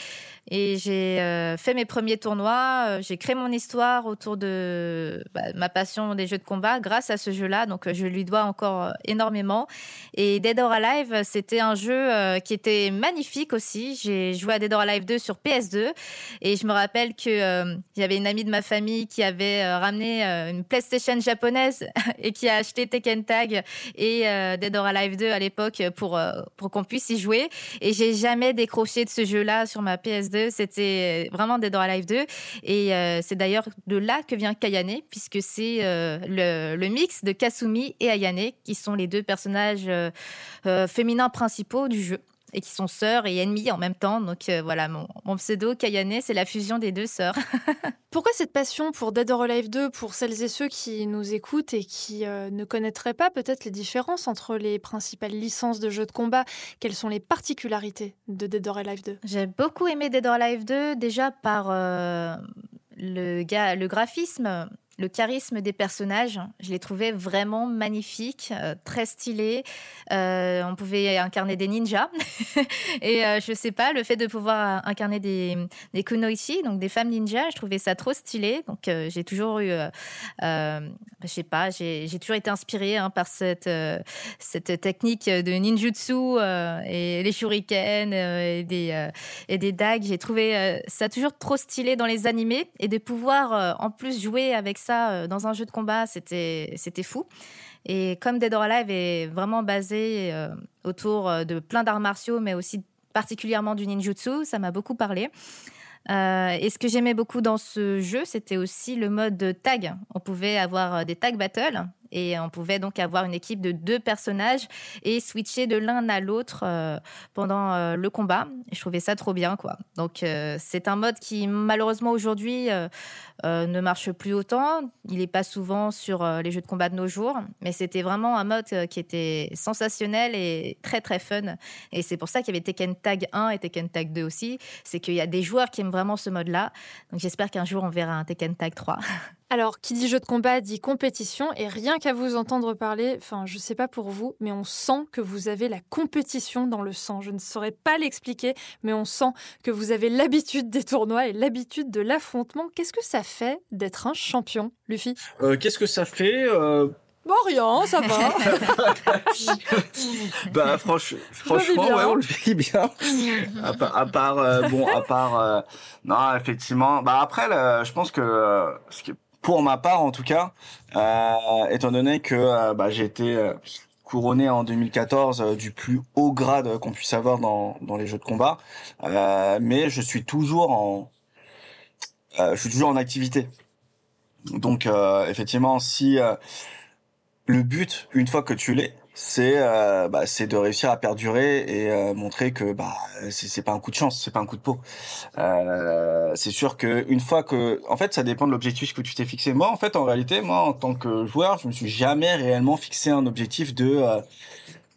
Et j'ai fait mes premiers tournois euh, j'ai créé mon histoire autour de bah, ma passion des jeux de combat grâce à ce jeu-là. Donc, euh, je lui dois encore euh, énormément. Et Dead or Alive, c'était un jeu qui était magnifique aussi. J'ai joué à Dead or Alive 2 sur PS2 et je me rappelle que y avait une amie de ma famille qui avait ramené une PlayStation japonaise <laughs> et qui a acheté Tekken Tag et Dead Dead or Alive 2 à l'époque pour, pour qu'on puisse y jouer. Et j'ai jamais décroché de ce jeu-là sur ma PS2. C'était vraiment Dead or Alive 2. Et c'est d'ailleurs de là que vient Kayane, puisque c'est le, le, mix de Kasumi et Ayane, qui sont les deux personnages féminins principaux du jeu et qui sont sœurs et ennemies en même temps. Donc euh, voilà, mon, pseudo Kayane, c'est la fusion des deux sœurs. <laughs> Pourquoi cette passion pour Dead or Alive 2 pour celles et ceux qui nous écoutent et qui euh, ne connaîtraient pas peut-être les différences entre les principales licences de jeux de combat? Quelles sont les particularités de Dead or Alive 2 J'ai beaucoup aimé Dead or Alive 2 déjà par euh, le, le graphisme le charisme des personnages, je les trouvais vraiment magnifiques, euh, très stylés. Euh, on pouvait incarner des ninjas. <laughs> et euh, je sais pas, le fait de pouvoir incarner des, des kunoichi, donc des femmes ninjas, je trouvais ça trop stylé. Donc j'ai toujours eu, je sais pas, j'ai toujours été inspirée hein, par cette, cette technique de ninjutsu et les shurikens et, des, et des dagues. J'ai trouvé ça toujours trop stylé dans les animés et de pouvoir en plus jouer avec euh, dans un jeu de combat, c'était c'était fou. Et comme Dead or Alive est vraiment basé euh, autour euh, de plein d'arts martiaux, mais aussi particulièrement du ninjutsu, ça m'a beaucoup parlé. et ce que j'aimais beaucoup dans ce jeu, c'était aussi le mode de tag. On pouvait avoir des tag battles et on pouvait donc avoir une équipe de deux personnages et switcher de l'un à l'autre euh, pendant euh, le combat. Et je trouvais ça trop bien, quoi. Donc euh, c'est un mode qui malheureusement aujourd'hui ne marche plus autant. Il n'est pas souvent sur les jeux de combat de nos jours, mais c'était vraiment un mode qui était sensationnel et très très fun. Et c'est pour ça qu'il y avait Tekken Tag 1 et Tekken Tag 2 aussi. C'est qu'il y a des joueurs qui aiment vraiment ce mode-là. Donc j'espère qu'un jour on verra un Tekken Tag 3. <laughs> Alors, qui dit jeu de combat dit compétition, et rien qu'à vous entendre parler, enfin, je sais pas pour vous, mais on sent que vous avez la compétition dans le sang. Je ne saurais pas l'expliquer, mais on sent que vous avez l'habitude des tournois et l'habitude de l'affrontement. Qu'est-ce que ça fait d'être un champion, Luffy? Euh, Qu'est-ce que ça fait euh... Bon, rien, ça va. <laughs> bah, franchement, ouais, on le vit bien. à, part, euh, bon, à part, euh, non, effectivement. Bah après, je pense que ce qui est pour ma part en tout cas, euh, étant donné que euh, bah, j'ai été euh, couronné en 2014 du plus haut grade qu'on puisse avoir dans, dans les jeux de combat, mais je suis toujours en je suis toujours en activité. Donc effectivement, si le but, une fois que tu l'es, c'est euh, bah, c'est de réussir à perdurer et euh, montrer que bah c'est pas un coup de chance, c'est pas un coup de peau. Euh, c'est sûr que une fois que en fait ça dépend de l'objectif que tu t'es fixé. Moi en fait en réalité moi en tant que joueur, je me suis jamais réellement fixé un objectif de euh,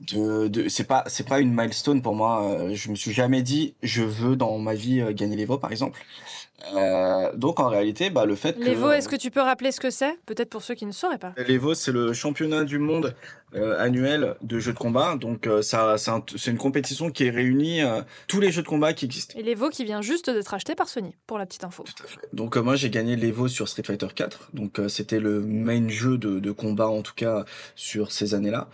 de, de c'est pas c'est pas une milestone pour moi. Euh, je me suis jamais dit je veux dans ma vie gagner l'Evo par exemple. Euh, donc en réalité, bah, le fait que... L'Evo, est-ce que tu peux rappeler ce que c'est? Peut-être pour ceux qui ne sauraient pas. L'Evo, c'est le championnat du monde euh, annuel de jeux de combat. Donc euh, ça, c'est une compétition qui réunit tous les jeux de combat qui existent. Et l'Evo qui vient juste d'être acheté par Sony, pour la petite info. Tout à fait. Donc moi, j'ai gagné l'Evo sur Street Fighter 4. Donc c'était le main jeu de, de, combat, en tout cas, sur ces années-là.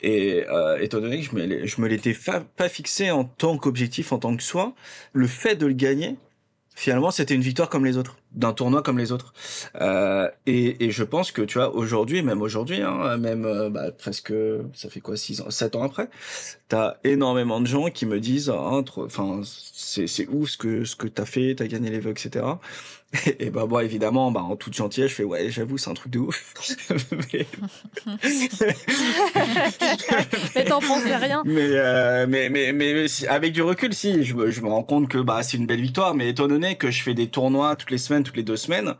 Et étant donné que je me l'étais pas fixé en tant qu'objectif, en tant que soi, le fait de le gagner, finalement c'était une victoire comme les autres d'un tournoi comme les autres. Euh, et, et, je pense que tu vois aujourd'hui même aujourd'hui hein, même euh, bah, presque ça fait quoi six ans sept ans après t'as énormément de gens qui me disent ah, enfin c'est c'est ouf ce que ce que t'as fait t'as gagné les vœux etc <laughs> et, bah moi évidemment bah en toute gentillesse je fais ouais j'avoue c'est un truc de ouf. <laughs> Mais, <laughs> mais t'en pensais rien. Mais, euh, mais mais mais avec du recul si je, je me rends compte que bah c'est une belle victoire. Mais étant donné que je fais des tournois toutes les semaines toutes les deux semaines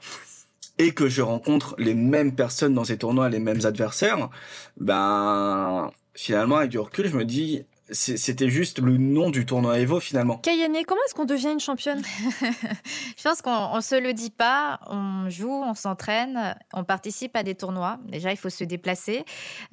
et que je rencontre les mêmes personnes dans ces tournois les mêmes adversaires ben finalement avec du recul je me dis c'était juste le nom du tournoi Evo finalement. Kayane, comment est-ce qu'on devient une championne? <laughs> Je pense qu'on ne se le dit pas. On joue, on s'entraîne, on participe à des tournois. Déjà, il faut se déplacer.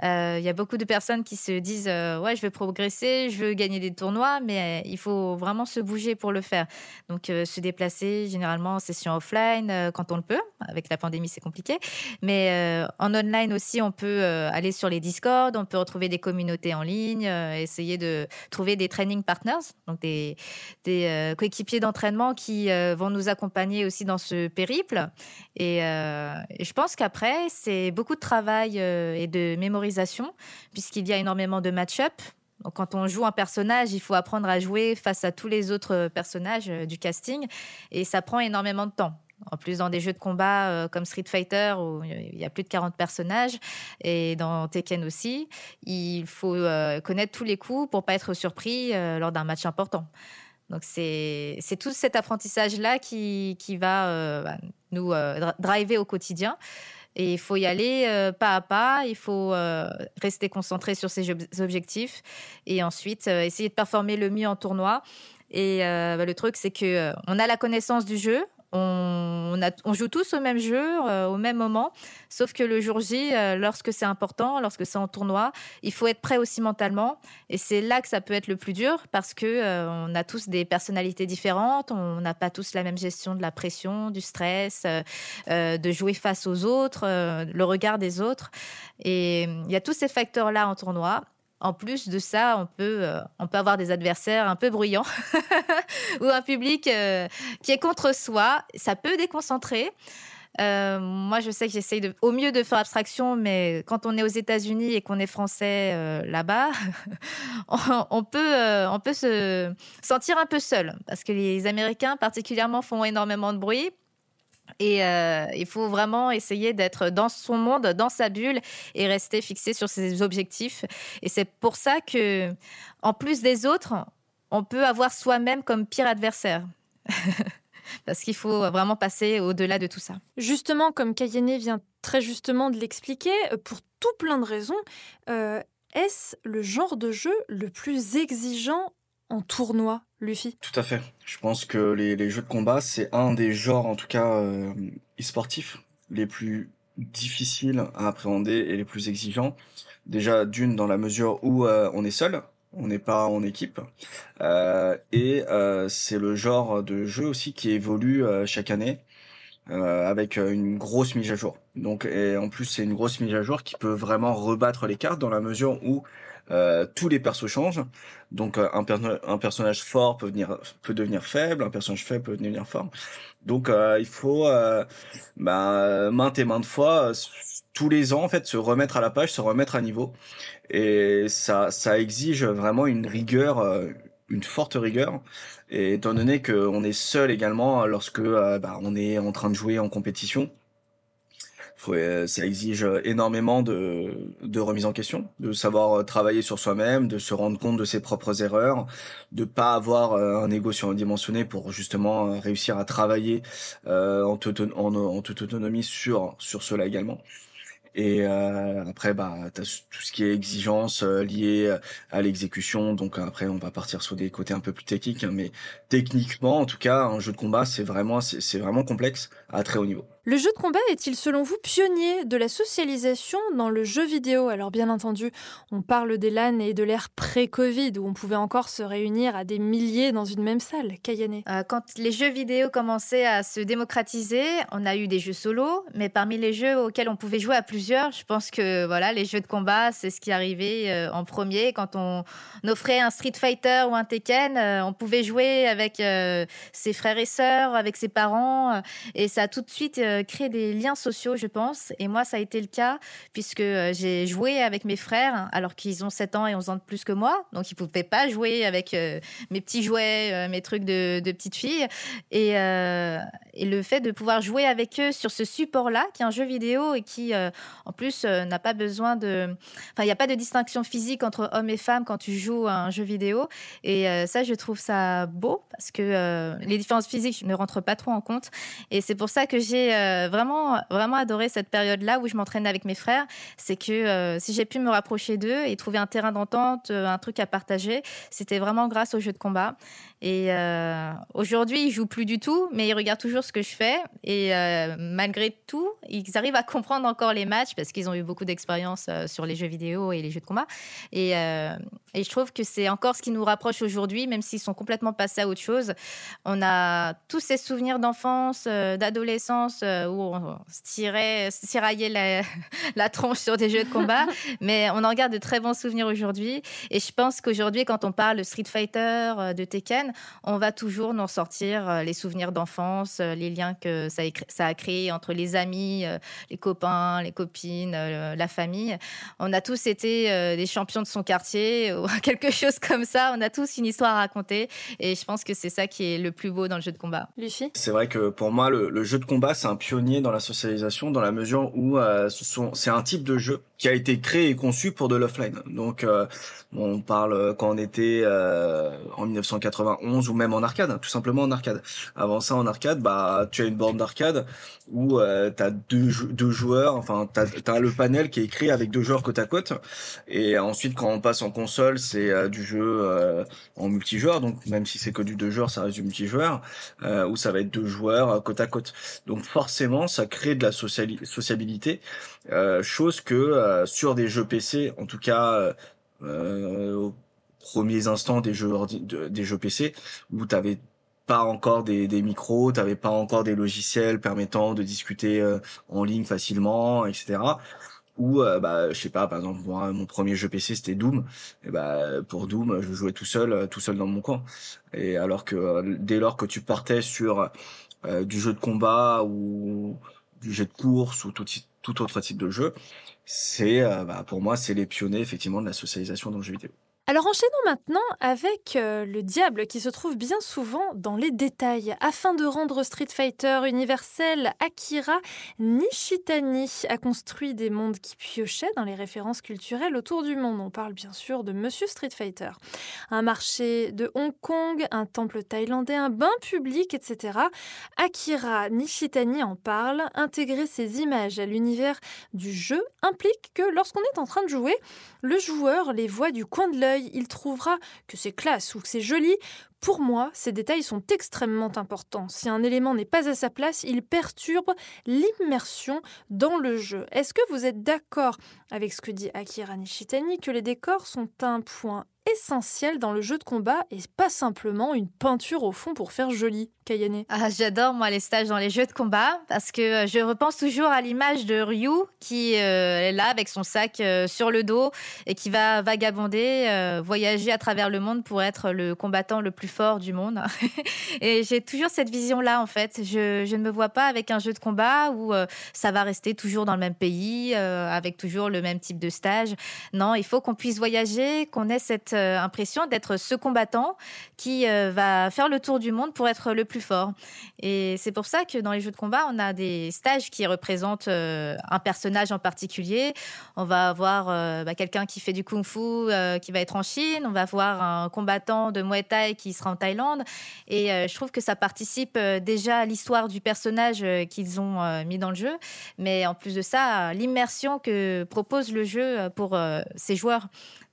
Euh, il y a beaucoup de personnes qui se disent euh, Ouais, je veux progresser, je veux gagner des tournois, mais euh, il faut vraiment se bouger pour le faire. Donc, se déplacer, généralement en session offline, quand on le peut. Avec la pandémie, c'est compliqué. Mais en online aussi, on peut aller sur les Discord, on peut retrouver des communautés en ligne, essayer de trouver des training partners, donc des, des coéquipiers d'entraînement qui vont nous accompagner aussi dans ce périple. Et, et je pense qu'après, c'est beaucoup de travail et de mémorisation, puisqu'il y a énormément de match-up. Quand on joue un personnage, il faut apprendre à jouer face à tous les autres personnages du casting, et ça prend énormément de temps. En plus, dans des jeux de combat euh, comme Street Fighter, où il y a plus de 40 personnages, et dans Tekken aussi, il faut euh, connaître tous les coups pour pas être surpris euh, lors d'un match important. Donc, c'est tout cet apprentissage-là qui, qui, va bah, nous driver au quotidien. Et il faut y aller pas à pas, il faut rester concentré sur ses objectifs et ensuite essayer de performer le mieux en tournoi. Et bah, le truc, c'est que on a la connaissance du jeu, on, joue tous au même jeu, euh, au même moment, sauf que le jour J, euh, lorsque c'est important, lorsque c'est en tournoi, il faut être prêt aussi mentalement. Et c'est là que ça peut être le plus dur parce que euh, on a tous des personnalités différentes, on n'a pas tous la même gestion de la pression, du stress, de jouer face aux autres, le regard des autres. Et il y a tous ces facteurs-là en tournoi. En plus de ça, on peut, euh, on peut avoir des adversaires un peu bruyants <laughs> ou un public euh, qui est contre soi. Ça peut déconcentrer. Euh, moi, je sais que j'essaye au mieux de faire abstraction, mais quand on est aux États-Unis et qu'on est français là-bas, <laughs> on, on peut se sentir un peu seul parce que les Américains, particulièrement, font énormément de bruit. Et euh, il faut vraiment essayer d'être dans son monde, dans sa bulle et rester fixé sur ses objectifs. Et c'est pour ça que, en plus des autres, on peut avoir soi-même comme pire adversaire. <laughs> Parce qu'il faut vraiment passer au-delà de tout ça. Justement, comme Kayene vient très justement de l'expliquer, pour tout plein de raisons, euh, est-ce le genre de jeu le plus exigeant en tournoi, Luffy Tout à fait. Je pense que les, jeux de combat, c'est un des genres, en tout cas, euh, e-sportifs, les plus difficiles à appréhender et les plus exigeants. Déjà, d'une, dans la mesure où euh, on est seul, on n'est pas en équipe. Euh, et c'est le genre de jeu aussi qui évolue chaque année. avec une grosse mise à jour. Donc, et en plus, c'est une grosse mise à jour qui peut vraiment rebattre les cartes dans la mesure où euh, tous les persos changent. Donc euh, un, personnage fort peut, venir, peut devenir faible, un personnage faible peut devenir fort. Donc euh, il faut bah, maintes et maintes fois, tous les ans en fait, se remettre à la page, se remettre à niveau. Et ça, ça exige vraiment une rigueur, une forte rigueur. Et étant donné qu'on est seul également lorsque bah, on est en train de jouer en compétition, euh, ça exige énormément de, de remise en question, de savoir euh, travailler sur soi-même, de se rendre compte de ses propres erreurs, de pas avoir euh, un ego surdimensionné pour justement réussir à travailler en, toute, en, toute autonomie sur sur cela également. Et après, bah, t'as tout ce qui est exigence liée à l'exécution. Donc après, on va partir sur des côtés un peu plus techniques. Hein, mais techniquement, en tout cas, un jeu de combat, c'est vraiment, c'est vraiment complexe à très haut niveau. Le jeu de combat est-il selon vous pionnier de la socialisation dans le jeu vidéo? Alors bien entendu, on parle des LAN et de l'ère pré-Covid où on pouvait encore se réunir à des milliers dans une même salle. Kayane euh, Quand les jeux vidéo commençaient à se démocratiser, on a eu des jeux solo, mais parmi les jeux auxquels on pouvait jouer à plusieurs, je pense que voilà, les jeux de combat, c'est ce qui arrivait euh, en premier quand on offrait un Street Fighter ou un Tekken, euh, on pouvait jouer avec ses frères et sœurs, avec ses parents et ça a tout de suite euh, créer des liens sociaux, je pense. Et moi, ça a été le cas puisque euh, j'ai joué avec mes frères alors qu'ils ont 7 ans et 11 ans de plus que moi. Donc, ils pouvaient pas jouer avec euh, mes petits jouets, mes trucs de, petite fille. Et, le fait de pouvoir jouer avec eux sur ce support-là, qui est un jeu vidéo et qui, en plus, n'a pas besoin de... Enfin, il n'y a pas de distinction physique entre hommes et femmes quand tu joues un jeu vidéo. Et ça, je trouve ça beau parce que les différences physiques ne rentrent pas trop en compte. Et c'est pour ça que j'ai euh, vraiment, vraiment adoré cette période-là où je m'entraînais avec mes frères. C'est que euh, si j'ai pu me rapprocher d'eux et trouver un terrain d'entente, euh, un truc à partager, c'était vraiment grâce au jeu de combat. Et aujourd'hui, ils jouent plus du tout, mais ils regardent toujours ce que je fais. Et euh, malgré tout, ils arrivent à comprendre encore les matchs parce qu'ils ont eu beaucoup d'expérience euh, sur les jeux vidéo et les jeux de combat. Et, euh, et je trouve que c'est encore ce qui nous rapproche aujourd'hui, même s'ils sont complètement passés à autre chose. On a tous ces souvenirs d'enfance, d'adolescence où on se tirait, tiraillait la, <laughs> la tronche sur des jeux de combat. <laughs> mais on en garde de très bons souvenirs aujourd'hui. Et je pense qu'aujourd'hui, quand on parle de Street Fighter, de Tekken, on va toujours nous sortir les souvenirs d'enfance, euh, les liens que ça, a créé entre les amis, euh, les copains, les copines, euh, la famille. On a tous été des champions de son quartier <laughs> ou quelque chose comme ça. On a tous une histoire à raconter et je pense que c'est ça qui est le plus beau dans le jeu de combat. Lucie? C'est vrai que pour moi, le, jeu de combat, c'est un pionnier dans la socialisation dans la mesure où c'est un type de jeu qui a été créé et conçu pour de l'offline. Donc, on parle quand on était en 1991 ou même en arcade, tout simplement en arcade. Avant ça, en arcade, bah, tu as une borne d'arcade où euh, tu as deux, deux joueurs, enfin, tu as, le panel qui est écrit avec deux joueurs côte à côte. Et ensuite, quand on passe en console, c'est euh, du jeu euh, en multijoueur. Donc, même si c'est que du deux joueurs, ça reste du multijoueur, euh, où ça va être deux joueurs côte à côte. Donc, forcément, ça crée de la sociabilité, chose que sur des jeux PC, en tout cas, aux premiers instants des jeux, des jeux PC, où tu avais pas encore des, des micros, t'avais pas encore des logiciels permettant de discuter euh, en ligne facilement, etc. Ou euh, bah je sais pas, par exemple moi mon premier jeu PC c'était Doom, et bah pour Doom je jouais tout seul, euh, tout seul dans mon coin. Et alors que dès lors que tu partais sur du jeu de combat ou du jeu de course ou tout, tout autre type de jeu, c'est bah, pour moi c'est les pionniers effectivement de la socialisation dans le jeu vidéo. Alors enchaînons maintenant avec euh, le diable qui se trouve bien souvent dans les détails. Afin de rendre Street Fighter universel, Akira Nishitani a construit des mondes qui piochaient dans les références culturelles autour du monde. On parle bien sûr de Monsieur Street Fighter. Un marché de Hong Kong, un temple thaïlandais, un bain public, etc. Akira Nishitani en parle. Intégrer ces images à l'univers du jeu implique que lorsqu'on est en train de jouer, le joueur les voit du coin de l'œil il trouvera que c'est classe ou que c'est joli. Pour moi, ces détails sont extrêmement importants. Si un élément n'est pas à sa place, il perturbe l'immersion dans le jeu. Est-ce que vous êtes d'accord avec ce que dit Akira Nishitani que les décors sont un point essentiel dans le jeu de combat et pas simplement une peinture au fond pour faire joli, Kayane. Ah, j'adore moi les stages dans les jeux de combat parce que euh, je repense toujours à l'image de Ryu qui euh, est là avec son sac euh, sur le dos et qui va vagabonder, voyager à travers le monde pour être le combattant le plus fort du monde. <laughs> et j'ai toujours cette vision-là en fait. Je, je, ne me vois pas avec un jeu de combat où ça va rester toujours dans le même pays, avec toujours le même type de stage. Non, il faut qu'on puisse voyager, qu'on ait cette impression d'être ce combattant qui va faire le tour du monde pour être le plus fort. Et c'est pour ça que dans les jeux de combat, on a des stages qui représentent euh, un personnage en particulier. On va avoir bah, quelqu'un qui fait du kung-fu qui va être en Chine. On va avoir un combattant de Muay Thai qui sera en Thaïlande. Et je trouve que ça participe déjà à l'histoire du personnage qu'ils ont mis dans le jeu. Mais en plus de ça, l'immersion que propose le jeu pour ces joueurs.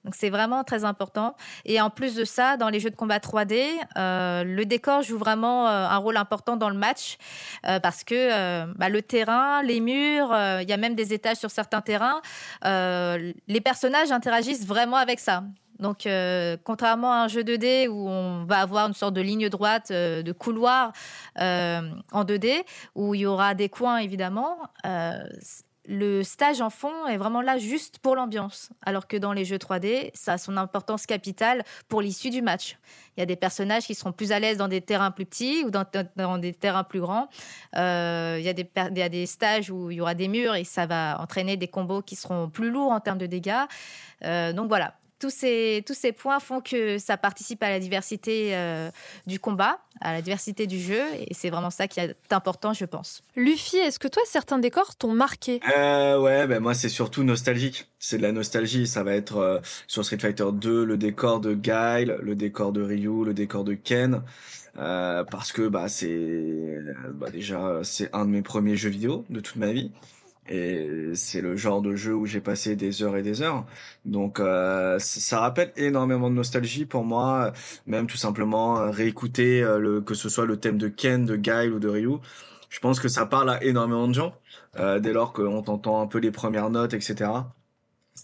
Donc c'est vraiment très important. Et en plus de ça, dans les jeux de combat 3D, euh, le décor joue vraiment euh, un rôle important dans le match euh, parce que bah, le terrain, les murs, il y a même des étages sur certains terrains. les personnages interagissent vraiment avec ça. Donc, contrairement à un jeu 2D où on va avoir une sorte de ligne droite, de couloir en 2D, où il y aura des coins évidemment, le stage en fond est vraiment là juste pour l'ambiance, alors que dans les jeux 3D, ça a son importance capitale pour l'issue du match. Il y a des personnages qui seront plus à l'aise dans des terrains plus petits ou dans, des terrains plus grands. Euh, il, y a des, stages où il y aura des murs et ça va entraîner des combos qui seront plus lourds en termes de dégâts. Euh, donc voilà, tous ces, tous ces points font que ça participe à la diversité euh, du combat, à la diversité du jeu, et c'est vraiment ça qui est important, je pense. Luffy, est-ce que toi, certains décors t'ont marqué? Euh, Ouais, ben moi, c'est surtout nostalgique. C'est de la nostalgie. Ça va être euh, sur Street Fighter 2, le décor de Guile, le décor de Ryu, le décor de Ken. Euh, parce que bah c'est bah déjà c'est un de mes premiers jeux vidéo de toute ma vie et c'est le genre de jeu où j'ai passé des heures et des heures. Donc euh, ça rappelle énormément de nostalgie pour moi, même tout simplement euh, réécouter euh, le que ce soit le thème de Ken, de Guile ou de Ryu. Je pense que ça parle à énormément de gens dès lors qu'on t'entend un peu les premières notes, etc.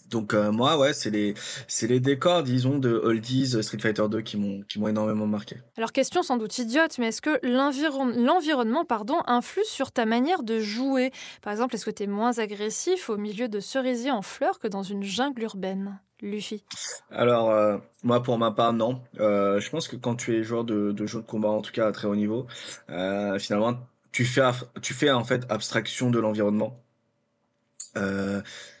Donc euh, moi ouais c'est les c'est les décors disons de Oldies Street Fighter 2 qui m'ont qui m'ont énormément marqué. Alors question sans doute idiote mais est-ce que l'environnement pardon influe sur ta manière de jouer? Par exemple est-ce que tu es moins agressif au milieu de cerisiers en fleurs que dans une jungle urbaine? Luffy Alors euh, moi pour ma part non. Euh, je pense que quand tu es joueur de, de jeux de combat en tout cas à très haut niveau finalement tu fais tu fais en fait abstraction de l'environnement.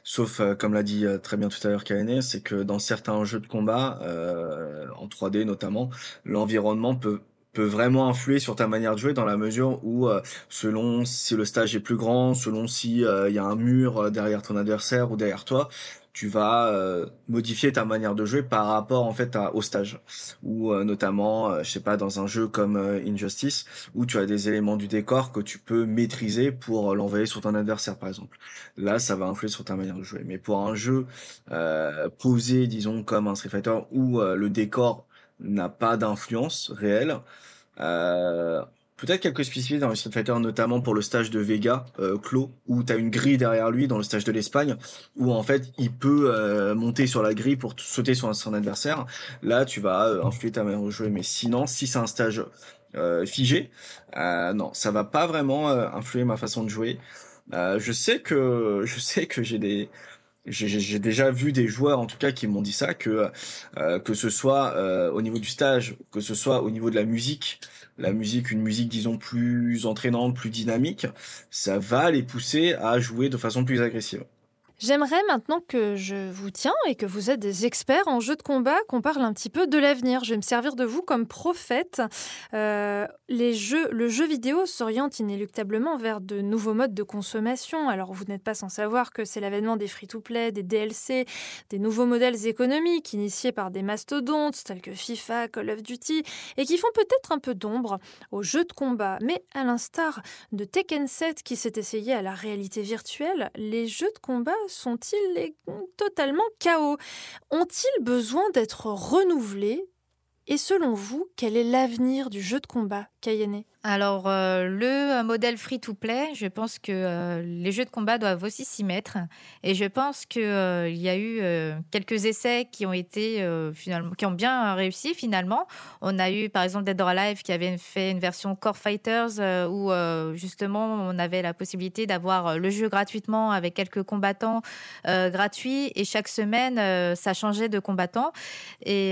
Sauf, euh, comme l'a dit euh, très bien tout à l'heure Kaene, c'est que dans certains jeux de combat, euh, en 3D notamment, l'environnement peut peut vraiment influer sur ta manière de jouer dans la mesure où selon si le stage est plus grand, selon si il y a un mur derrière ton adversaire ou derrière toi, tu vas euh, modifier ta manière de jouer par rapport en fait à, au stage. Ou euh, notamment euh, je sais pas dans un jeu comme Injustice où tu as des éléments du décor que tu peux maîtriser pour l'envoyer sur ton adversaire par exemple. Là ça va influer sur ta manière de jouer. Mais pour un jeu posé disons comme un Street Fighter où le décor n'a pas d'influence réelle Peut-être quelques spécificités dans Street Fighter, notamment pour le stage de Vega, euh, Clos, où tu as une grille derrière lui dans le stage de l'Espagne, où en fait il peut euh, monter sur la grille pour sauter sur son adversaire. Là, tu vas euh, influer ta manière de jouer, mais sinon, si c'est un stage euh, figé, non, ça va pas vraiment influer ma façon de jouer. je sais que je sais que j'ai des j'ai déjà vu des joueurs en tout cas qui m'ont dit ça que que ce soit au niveau du stage que ce soit au niveau de la musique la musique, une musique disons plus entraînante, plus dynamique, ça va les pousser à jouer de façon plus agressive. J'aimerais maintenant que je vous tiens et que vous êtes des experts en jeu de combat, qu'on parle un petit peu de l'avenir. Je vais me servir de vous comme prophète. Euh, les jeux, le jeu vidéo s'oriente inéluctablement vers de nouveaux modes de consommation. Alors vous n'êtes pas sans savoir que c'est l'avènement des free-to-play, des DLC, des nouveaux modèles économiques initiés par des mastodontes tels que FIFA, Call of Duty, et qui font peut-être un peu d'ombre aux jeux de combat. Mais à l'instar de Tekken 7 qui s'est essayé à la réalité virtuelle, les jeux de combat sont-ils totalement chaos Ont-ils besoin d'être renouvelés? Et selon vous, quel est l'avenir du jeu de combat, Kayane? Alors, euh, le modèle free-to-play, je pense que euh, les jeux de combat doivent aussi s'y mettre. Et je pense qu'il euh, y a eu quelques essais qui ont été finalement, qui ont bien réussi finalement. On a eu par exemple Dead or Alive qui avait fait une version Core Fighters où justement on avait la possibilité d'avoir le jeu gratuitement avec quelques combattants gratuits et chaque semaine ça changeait de combattants. Et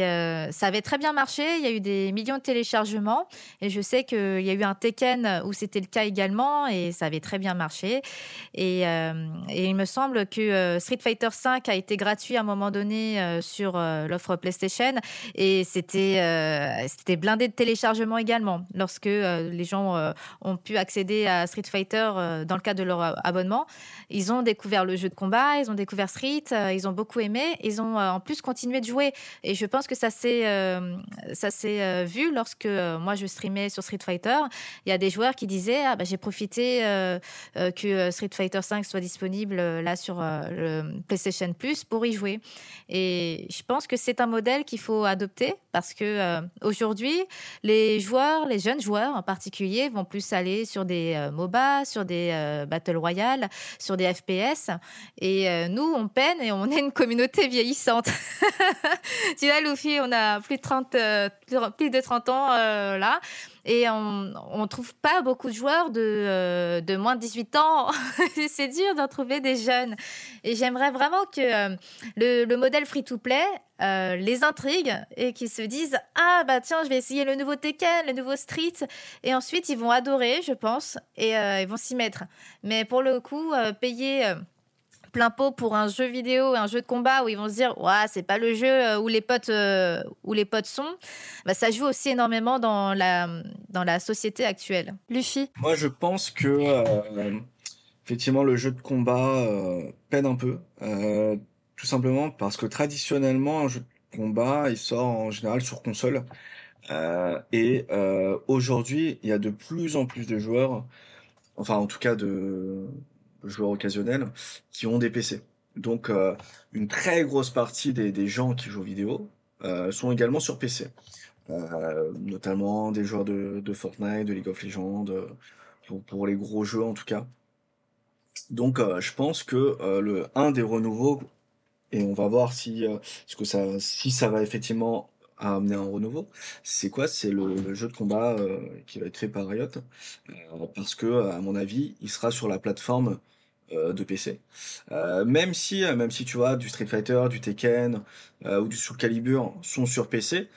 ça avait très bien marché. Il y a eu des millions de téléchargements et je sais qu'il y a eu un Tekken où c'était le cas également et ça avait très bien marché. Et, euh, il me semble que euh, Street Fighter V a été gratuit à un moment donné euh, sur l'offre PlayStation et c'était c'était blindé de téléchargement également lorsque les gens ont pu accéder à Street Fighter dans le cadre de leur abonnement. Ils ont découvert le jeu de combat, ils ont découvert Street, ils ont beaucoup aimé, ils ont en plus continué de jouer et je pense que ça s'est ça s'est vu lorsque moi je streamais sur Street Fighter il y a des joueurs qui disaient ah, bah, j'ai profité euh, euh, que Street Fighter V soit disponible euh, là sur le PlayStation Plus pour y jouer. Et je pense que c'est un modèle qu'il faut adopter parce que aujourd'hui, les joueurs, les jeunes joueurs en particulier, vont plus aller sur des MOBA, sur des Battle Royale, sur des FPS. Et nous, on peine et on est une communauté vieillissante. <laughs> tu vois, Luffy, on a plus de 30, plus de 30 ans là. Et on ne trouve pas beaucoup de joueurs de, euh, de moins de 18 ans. <laughs> c'est dur d'en trouver des jeunes. Et j'aimerais vraiment que euh, le, le, modèle free-to-play euh, les intrigue et qu'ils se disent Ah, bah tiens, je vais essayer le nouveau Tekken, le nouveau Street. Et ensuite, ils vont adorer, je pense, et ils vont s'y mettre. Mais pour le coup, payer plein pot pour un jeu vidéo, un jeu de combat où ils vont se dire ouais c'est pas le jeu euh, où les potes euh, où les potes sont, bah, ça joue aussi énormément dans la dans la société actuelle. Luffy. Moi je pense que euh, effectivement le jeu de combat peine un peu, tout simplement parce que traditionnellement un jeu de combat il sort en général sur console et aujourd'hui il y a de plus en plus de joueurs, enfin en tout cas de joueurs occasionnels, qui ont des PC. Donc, euh, une très grosse partie des, des gens qui jouent aux vidéos euh, sont également sur PC. Euh, notamment des joueurs de, de Fortnite, de League of Legends, pour, pour les gros jeux en tout cas. Donc, je pense que le un des renouveaux, et on va voir si, ce que ça, si ça va effectivement amener un renouveau, c'est quoi? C'est le, jeu de combat qui va être créé par Riot, parce que, à mon avis, il sera sur la plateforme de PC. Euh, même si, euh, même si tu vois, du Street Fighter, du Tekken euh, ou du Soul Calibur sont sur PC,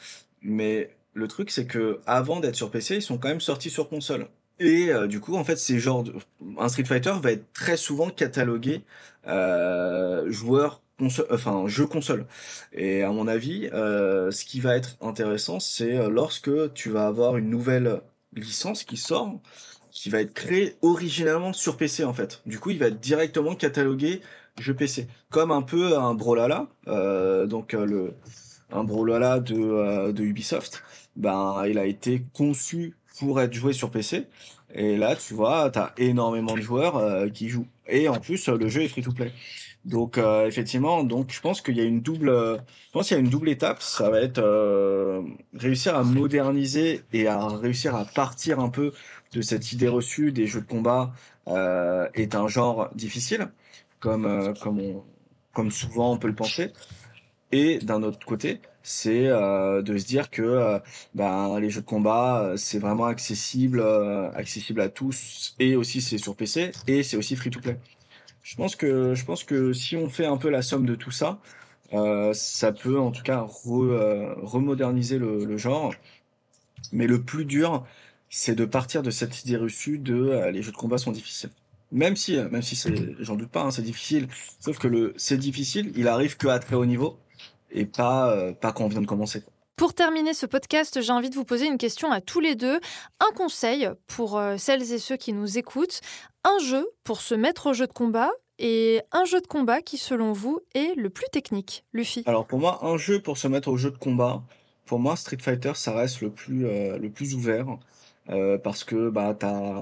mais le truc c'est que avant d'être sur PC, ils sont quand même sortis sur console. Et euh, du coup, en fait, ces genres de... un Street Fighter va être très souvent catalogué euh, joueur console, enfin jeu console. Et à mon avis, euh, ce qui va être intéressant, c'est euh, lorsque tu vas avoir une nouvelle licence qui sort qui va être créé originalement sur PC en fait. Du coup, il va être directement catalogué jeu PC, comme un peu un Brawlhalla, euh, donc euh, le un Brawlhalla de euh, de Ubisoft. Ben, il a été conçu pour être joué sur PC. Et là, tu vois, t'as énormément de joueurs euh, qui jouent. Et en plus, euh, le jeu est free to play. Donc euh, effectivement, donc je pense qu'il y a une double, je pense qu'il y a une double étape. Ça va être euh, réussir à moderniser et à réussir à partir un peu de cette idée reçue des jeux de combat euh, est un genre difficile, comme euh, comme souvent on peut le penser. Et d'un autre côté, c'est euh, de se dire que ben, les jeux de combat c'est vraiment accessible, accessible à tous et aussi c'est sur PC et c'est aussi free to play. Je pense que je pense que si on fait un peu la somme de tout ça, ça peut en tout cas re, remoderniser le genre. Mais le plus dur, c'est de partir de cette idée reçue de euh, les jeux de combat sont difficiles. Même si, euh, même si c'est, j'en doute pas, hein, c'est difficile. Sauf que le c'est difficile, il arrive que à très haut niveau et pas euh, pas quand on vient de commencer. Pour terminer ce podcast, j'ai envie de vous poser une question à tous les deux. Un conseil pour celles et ceux qui nous écoutent. Un jeu pour se mettre au jeu de combat et un jeu de combat qui, selon vous, est le plus technique. Luffy. Alors pour moi, un jeu pour se mettre au jeu de combat, pour moi Street Fighter ça reste le plus euh, le plus ouvert euh, parce que bah t'as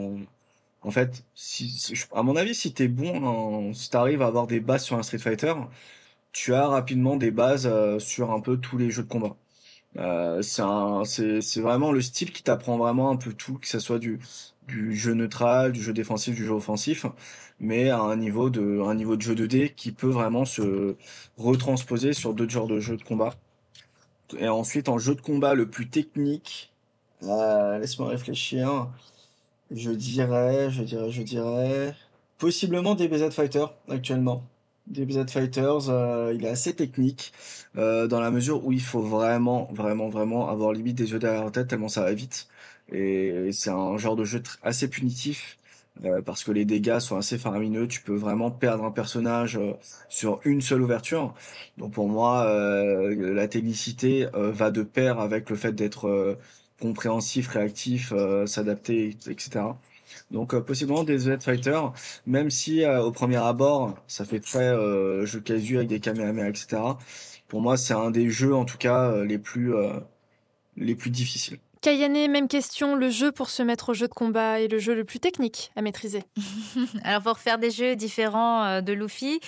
en fait si, à mon avis si t'es bon en, si t'arrives à avoir des bases sur un Street Fighter, tu as rapidement des bases euh, sur un peu tous les jeux de combat. Euh, c'est vraiment le style qui t'apprend vraiment un peu tout, que ce soit du, du jeu neutral, du jeu défensif, du jeu offensif, mais à un niveau de, un niveau de jeu 2D qui peut vraiment se retransposer sur d'autres genres de jeux de combat. Et ensuite, en jeu de combat le plus technique, euh, laisse-moi réfléchir. Je dirais, je dirais, je dirais, possiblement DBZ Fighter actuellement. DBZ Fighters, euh, il est assez technique euh, dans la mesure où il faut vraiment, vraiment, vraiment avoir limite des yeux derrière la tête tellement ça va vite. Et c'est un genre de jeu assez punitif euh, parce que les dégâts sont assez faramineux. Tu peux vraiment perdre un personnage sur une seule ouverture. Donc pour moi, la technicité va de pair avec le fait d'être compréhensif, réactif, euh, s'adapter, etc. Donc euh, possiblement des Z Fighter, même si euh, au premier abord ça fait très euh, jeu casu avec des caméras, etc. Pour moi, c'est un des jeux en tout cas les plus les plus difficiles. Kayane, même question. Le jeu pour se mettre au jeu de combat est le jeu le plus technique à maîtriser. <laughs> Alors pour faire des jeux différents euh, de Luffy,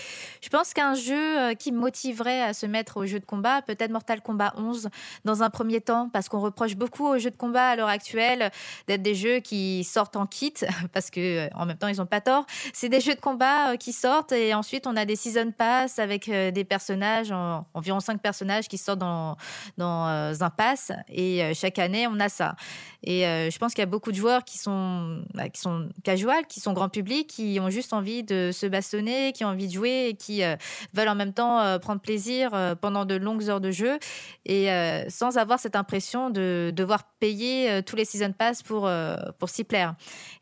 je pense qu'un jeu euh, qui motiverait à se mettre au jeu de combat, peut-être Mortal Kombat 11 dans un premier temps, parce qu'on reproche beaucoup aux jeux de combat à l'heure actuelle d'être des jeux qui sortent en kit, <laughs> parce que euh, en même temps ils ont pas tort. C'est des jeux de combat qui sortent et ensuite on a des season pass avec des personnages, en- environ 5 personnages qui sortent dans, dans un pass et chaque année on a ça. Et euh, je pense qu'il y a beaucoup de joueurs qui sont, bah, qui sont casual, qui sont grand public, qui ont juste envie de se bastonner, qui ont envie de jouer et qui euh, veulent en même temps euh, prendre plaisir pendant de longues heures de jeu et sans avoir cette impression de devoir payer tous les season pass pour, pour s'y plaire.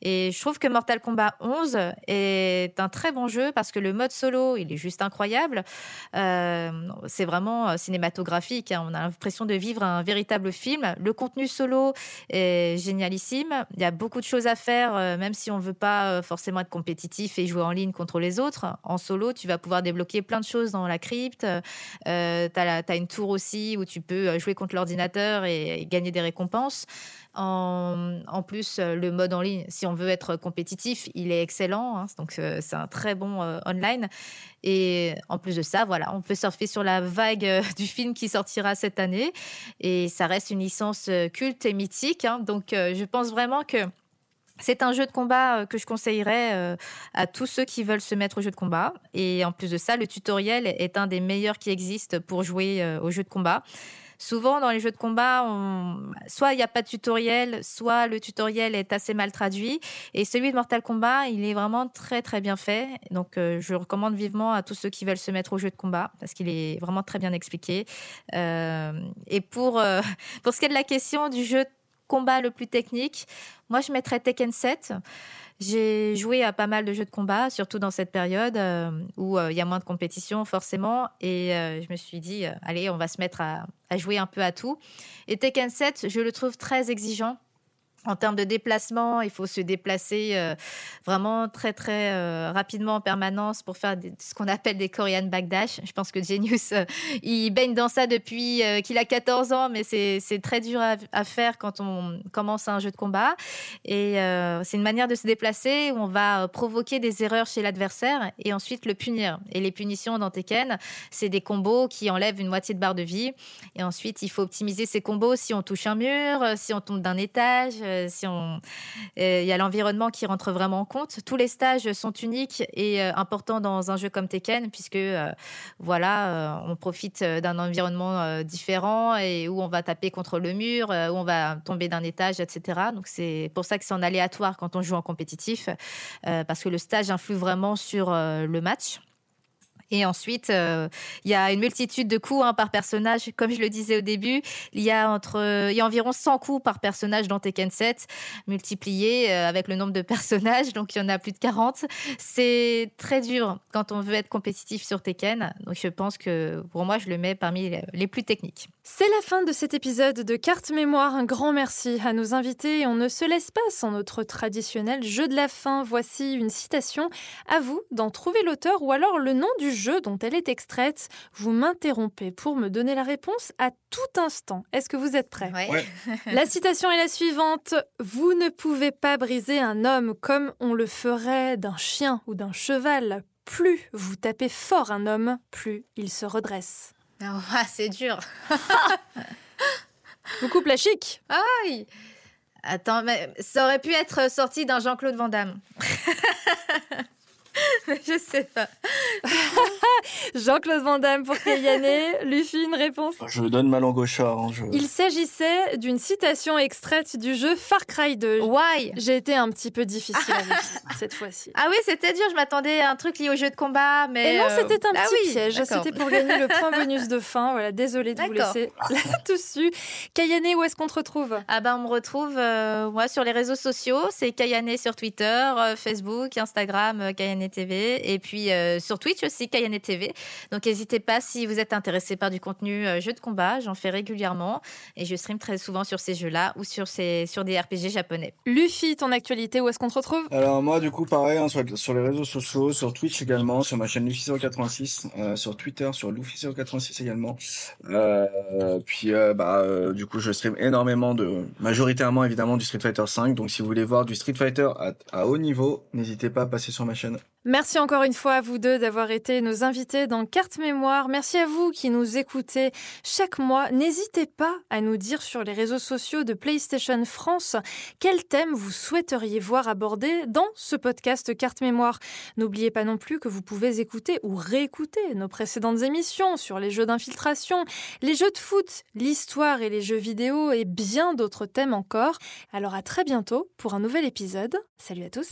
Et je trouve que Mortal Kombat 11 est un très bon jeu parce que le mode solo, il est juste incroyable. C'est vraiment cinématographique. hein. On a l'impression de vivre un véritable film. Le contenu solo est génialissime. Il y a beaucoup de choses à faire, euh, même si on ne veut pas euh, forcément être compétitif et jouer en ligne contre les autres. En solo, tu vas pouvoir débloquer plein de choses dans la crypte. Euh, tu as, une tour aussi où tu peux euh, jouer contre l'ordinateur et, et gagner des récompenses. En, plus, le mode en ligne, si on veut être compétitif, il est excellent. Hein. donc, c'est un très bon online. Et en plus de ça, voilà, on peut surfer sur la vague <laughs> du film qui sortira cette année. Et ça reste une licence culte et mythique. Hein. donc, je pense vraiment que c'est un jeu de combat euh, que je conseillerais euh, à tous ceux qui veulent se mettre au jeu de combat. Et en plus de ça, le tutoriel est un des meilleurs qui existent pour jouer euh, au jeu de combat. Souvent, dans les jeux de combat, soit il n'y a pas de tutoriel, soit le tutoriel est assez mal traduit. Et celui de Mortal Kombat, il est vraiment très très bien fait. Donc, je recommande vivement à tous ceux qui veulent se mettre au jeu de combat parce qu'il est vraiment très bien expliqué. et pour, <laughs> pour ce qui est de la question du jeu combat le plus technique, moi je mettrais Tekken 7. J'ai joué à pas mal de jeux de combat, surtout dans cette période euh, où euh, il y a moins de compétition forcément. Et euh, je me suis dit, allez, on va se mettre à, à, jouer un peu à tout. Et Tekken 7, je le trouve très exigeant en termes de déplacement, il faut se déplacer euh, vraiment très très euh, rapidement en permanence pour faire ce qu'on appelle des Korean backdash. Je pense que Genius, euh, il baigne dans ça depuis qu'il a 14 ans, mais c'est très dur à, faire quand on commence un jeu de combat. Et c'est une manière de se déplacer où on va provoquer des erreurs chez l'adversaire et ensuite le punir. Et les punitions dans Tekken, c'est des combos qui enlèvent une moitié de barre de vie. Et ensuite, il faut optimiser ces combos si on touche un mur, si on tombe d'un étage euh, euh, il y a l'environnement qui rentre vraiment en compte. Tous les stages sont uniques et euh, importants dans un jeu comme Tekken, puisque voilà, on profite d'un environnement différent et où on va taper contre le mur, où on va tomber d'un étage, etc. Donc c'est pour ça que c'est en aléatoire quand on joue en compétitif, parce que le stage influe vraiment sur le match. Et ensuite, euh, il y a une multitude de coups hein, par personnage. Comme je le disais au début, il y a y a environ 100 coups par personnage dans Tekken 7, multipliés euh, avec le nombre de personnages. Donc, il y en a plus de 40. C'est très dur quand on veut être compétitif sur Tekken. Donc, je pense que pour moi, je le mets parmi les plus techniques. C'est la fin de cet épisode de Carte Mémoire. Un grand merci à nos invités. On ne se laisse pas sans notre traditionnel jeu de la fin. Voici une citation. À vous d'en trouver l'auteur ou alors le nom du jeu dont elle est extraite. Vous m'interrompez pour me donner la réponse à tout instant. Est-ce que vous êtes prêts? <laughs> La citation est la suivante. Vous ne pouvez pas briser un homme comme on le ferait d'un chien ou d'un cheval. Plus vous tapez fort un homme, plus il se redresse. Ah, c'est dur. <laughs> La chic. Aïe. Attends, mais ça aurait pu être sorti d'un Jean-Claude Van Damme. <laughs> je sais pas. <laughs> Jean-Claude Van Damme pour Kayane. <laughs> Luffy, une réponse Je donne ma langue au chat. Hein, Il s'agissait d'une citation extraite du jeu Far Cry 2. Why? J'ai été un petit peu difficile avec <laughs> cette fois-ci. Ah oui, c'était dur. Je m'attendais à un truc lié au jeu de combat, mais. Et non, c'était un euh, ah petit piège. C'était pour gagner le point bonus de fin. Voilà, désolée de vous laisser <laughs> là-dessus. Kayane, où est-ce qu'on te retrouve? Ah ben, on me retrouve euh, moi sur les réseaux sociaux. C'est Kayane sur Twitter, euh, Facebook, Instagram, Kayane TV, et puis sur Twitch aussi, Kayane TV. Donc n'hésitez pas si vous êtes intéressé par du contenu euh, jeu de combat, j'en fais régulièrement et je stream très souvent sur ces jeux-là ou sur, ces, sur des RPG japonais. Luffy, ton actualité, où est-ce qu'on te retrouve? Alors moi du coup pareil, hein, sur, les réseaux sociaux, sur Twitch également, sur ma chaîne Luffy086, euh, sur Twitter, sur Luffy086 également. Euh, puis bah du coup je stream énormément de, majoritairement évidemment du Street Fighter 5, donc si vous voulez voir du Street Fighter à haut niveau, n'hésitez pas à passer sur ma chaîne. Merci encore une fois à vous deux d'avoir été nos invités dans Carte Mémoire. Merci à vous qui nous écoutez chaque mois. N'hésitez pas à nous dire sur les réseaux sociaux de PlayStation France quel thème vous souhaiteriez voir abordé dans ce podcast Carte Mémoire. N'oubliez pas non plus que vous pouvez écouter ou réécouter nos précédentes émissions sur les jeux d'infiltration, les jeux de foot, l'histoire et les jeux vidéo et bien d'autres thèmes encore. Alors à très bientôt pour un nouvel épisode. Salut à tous.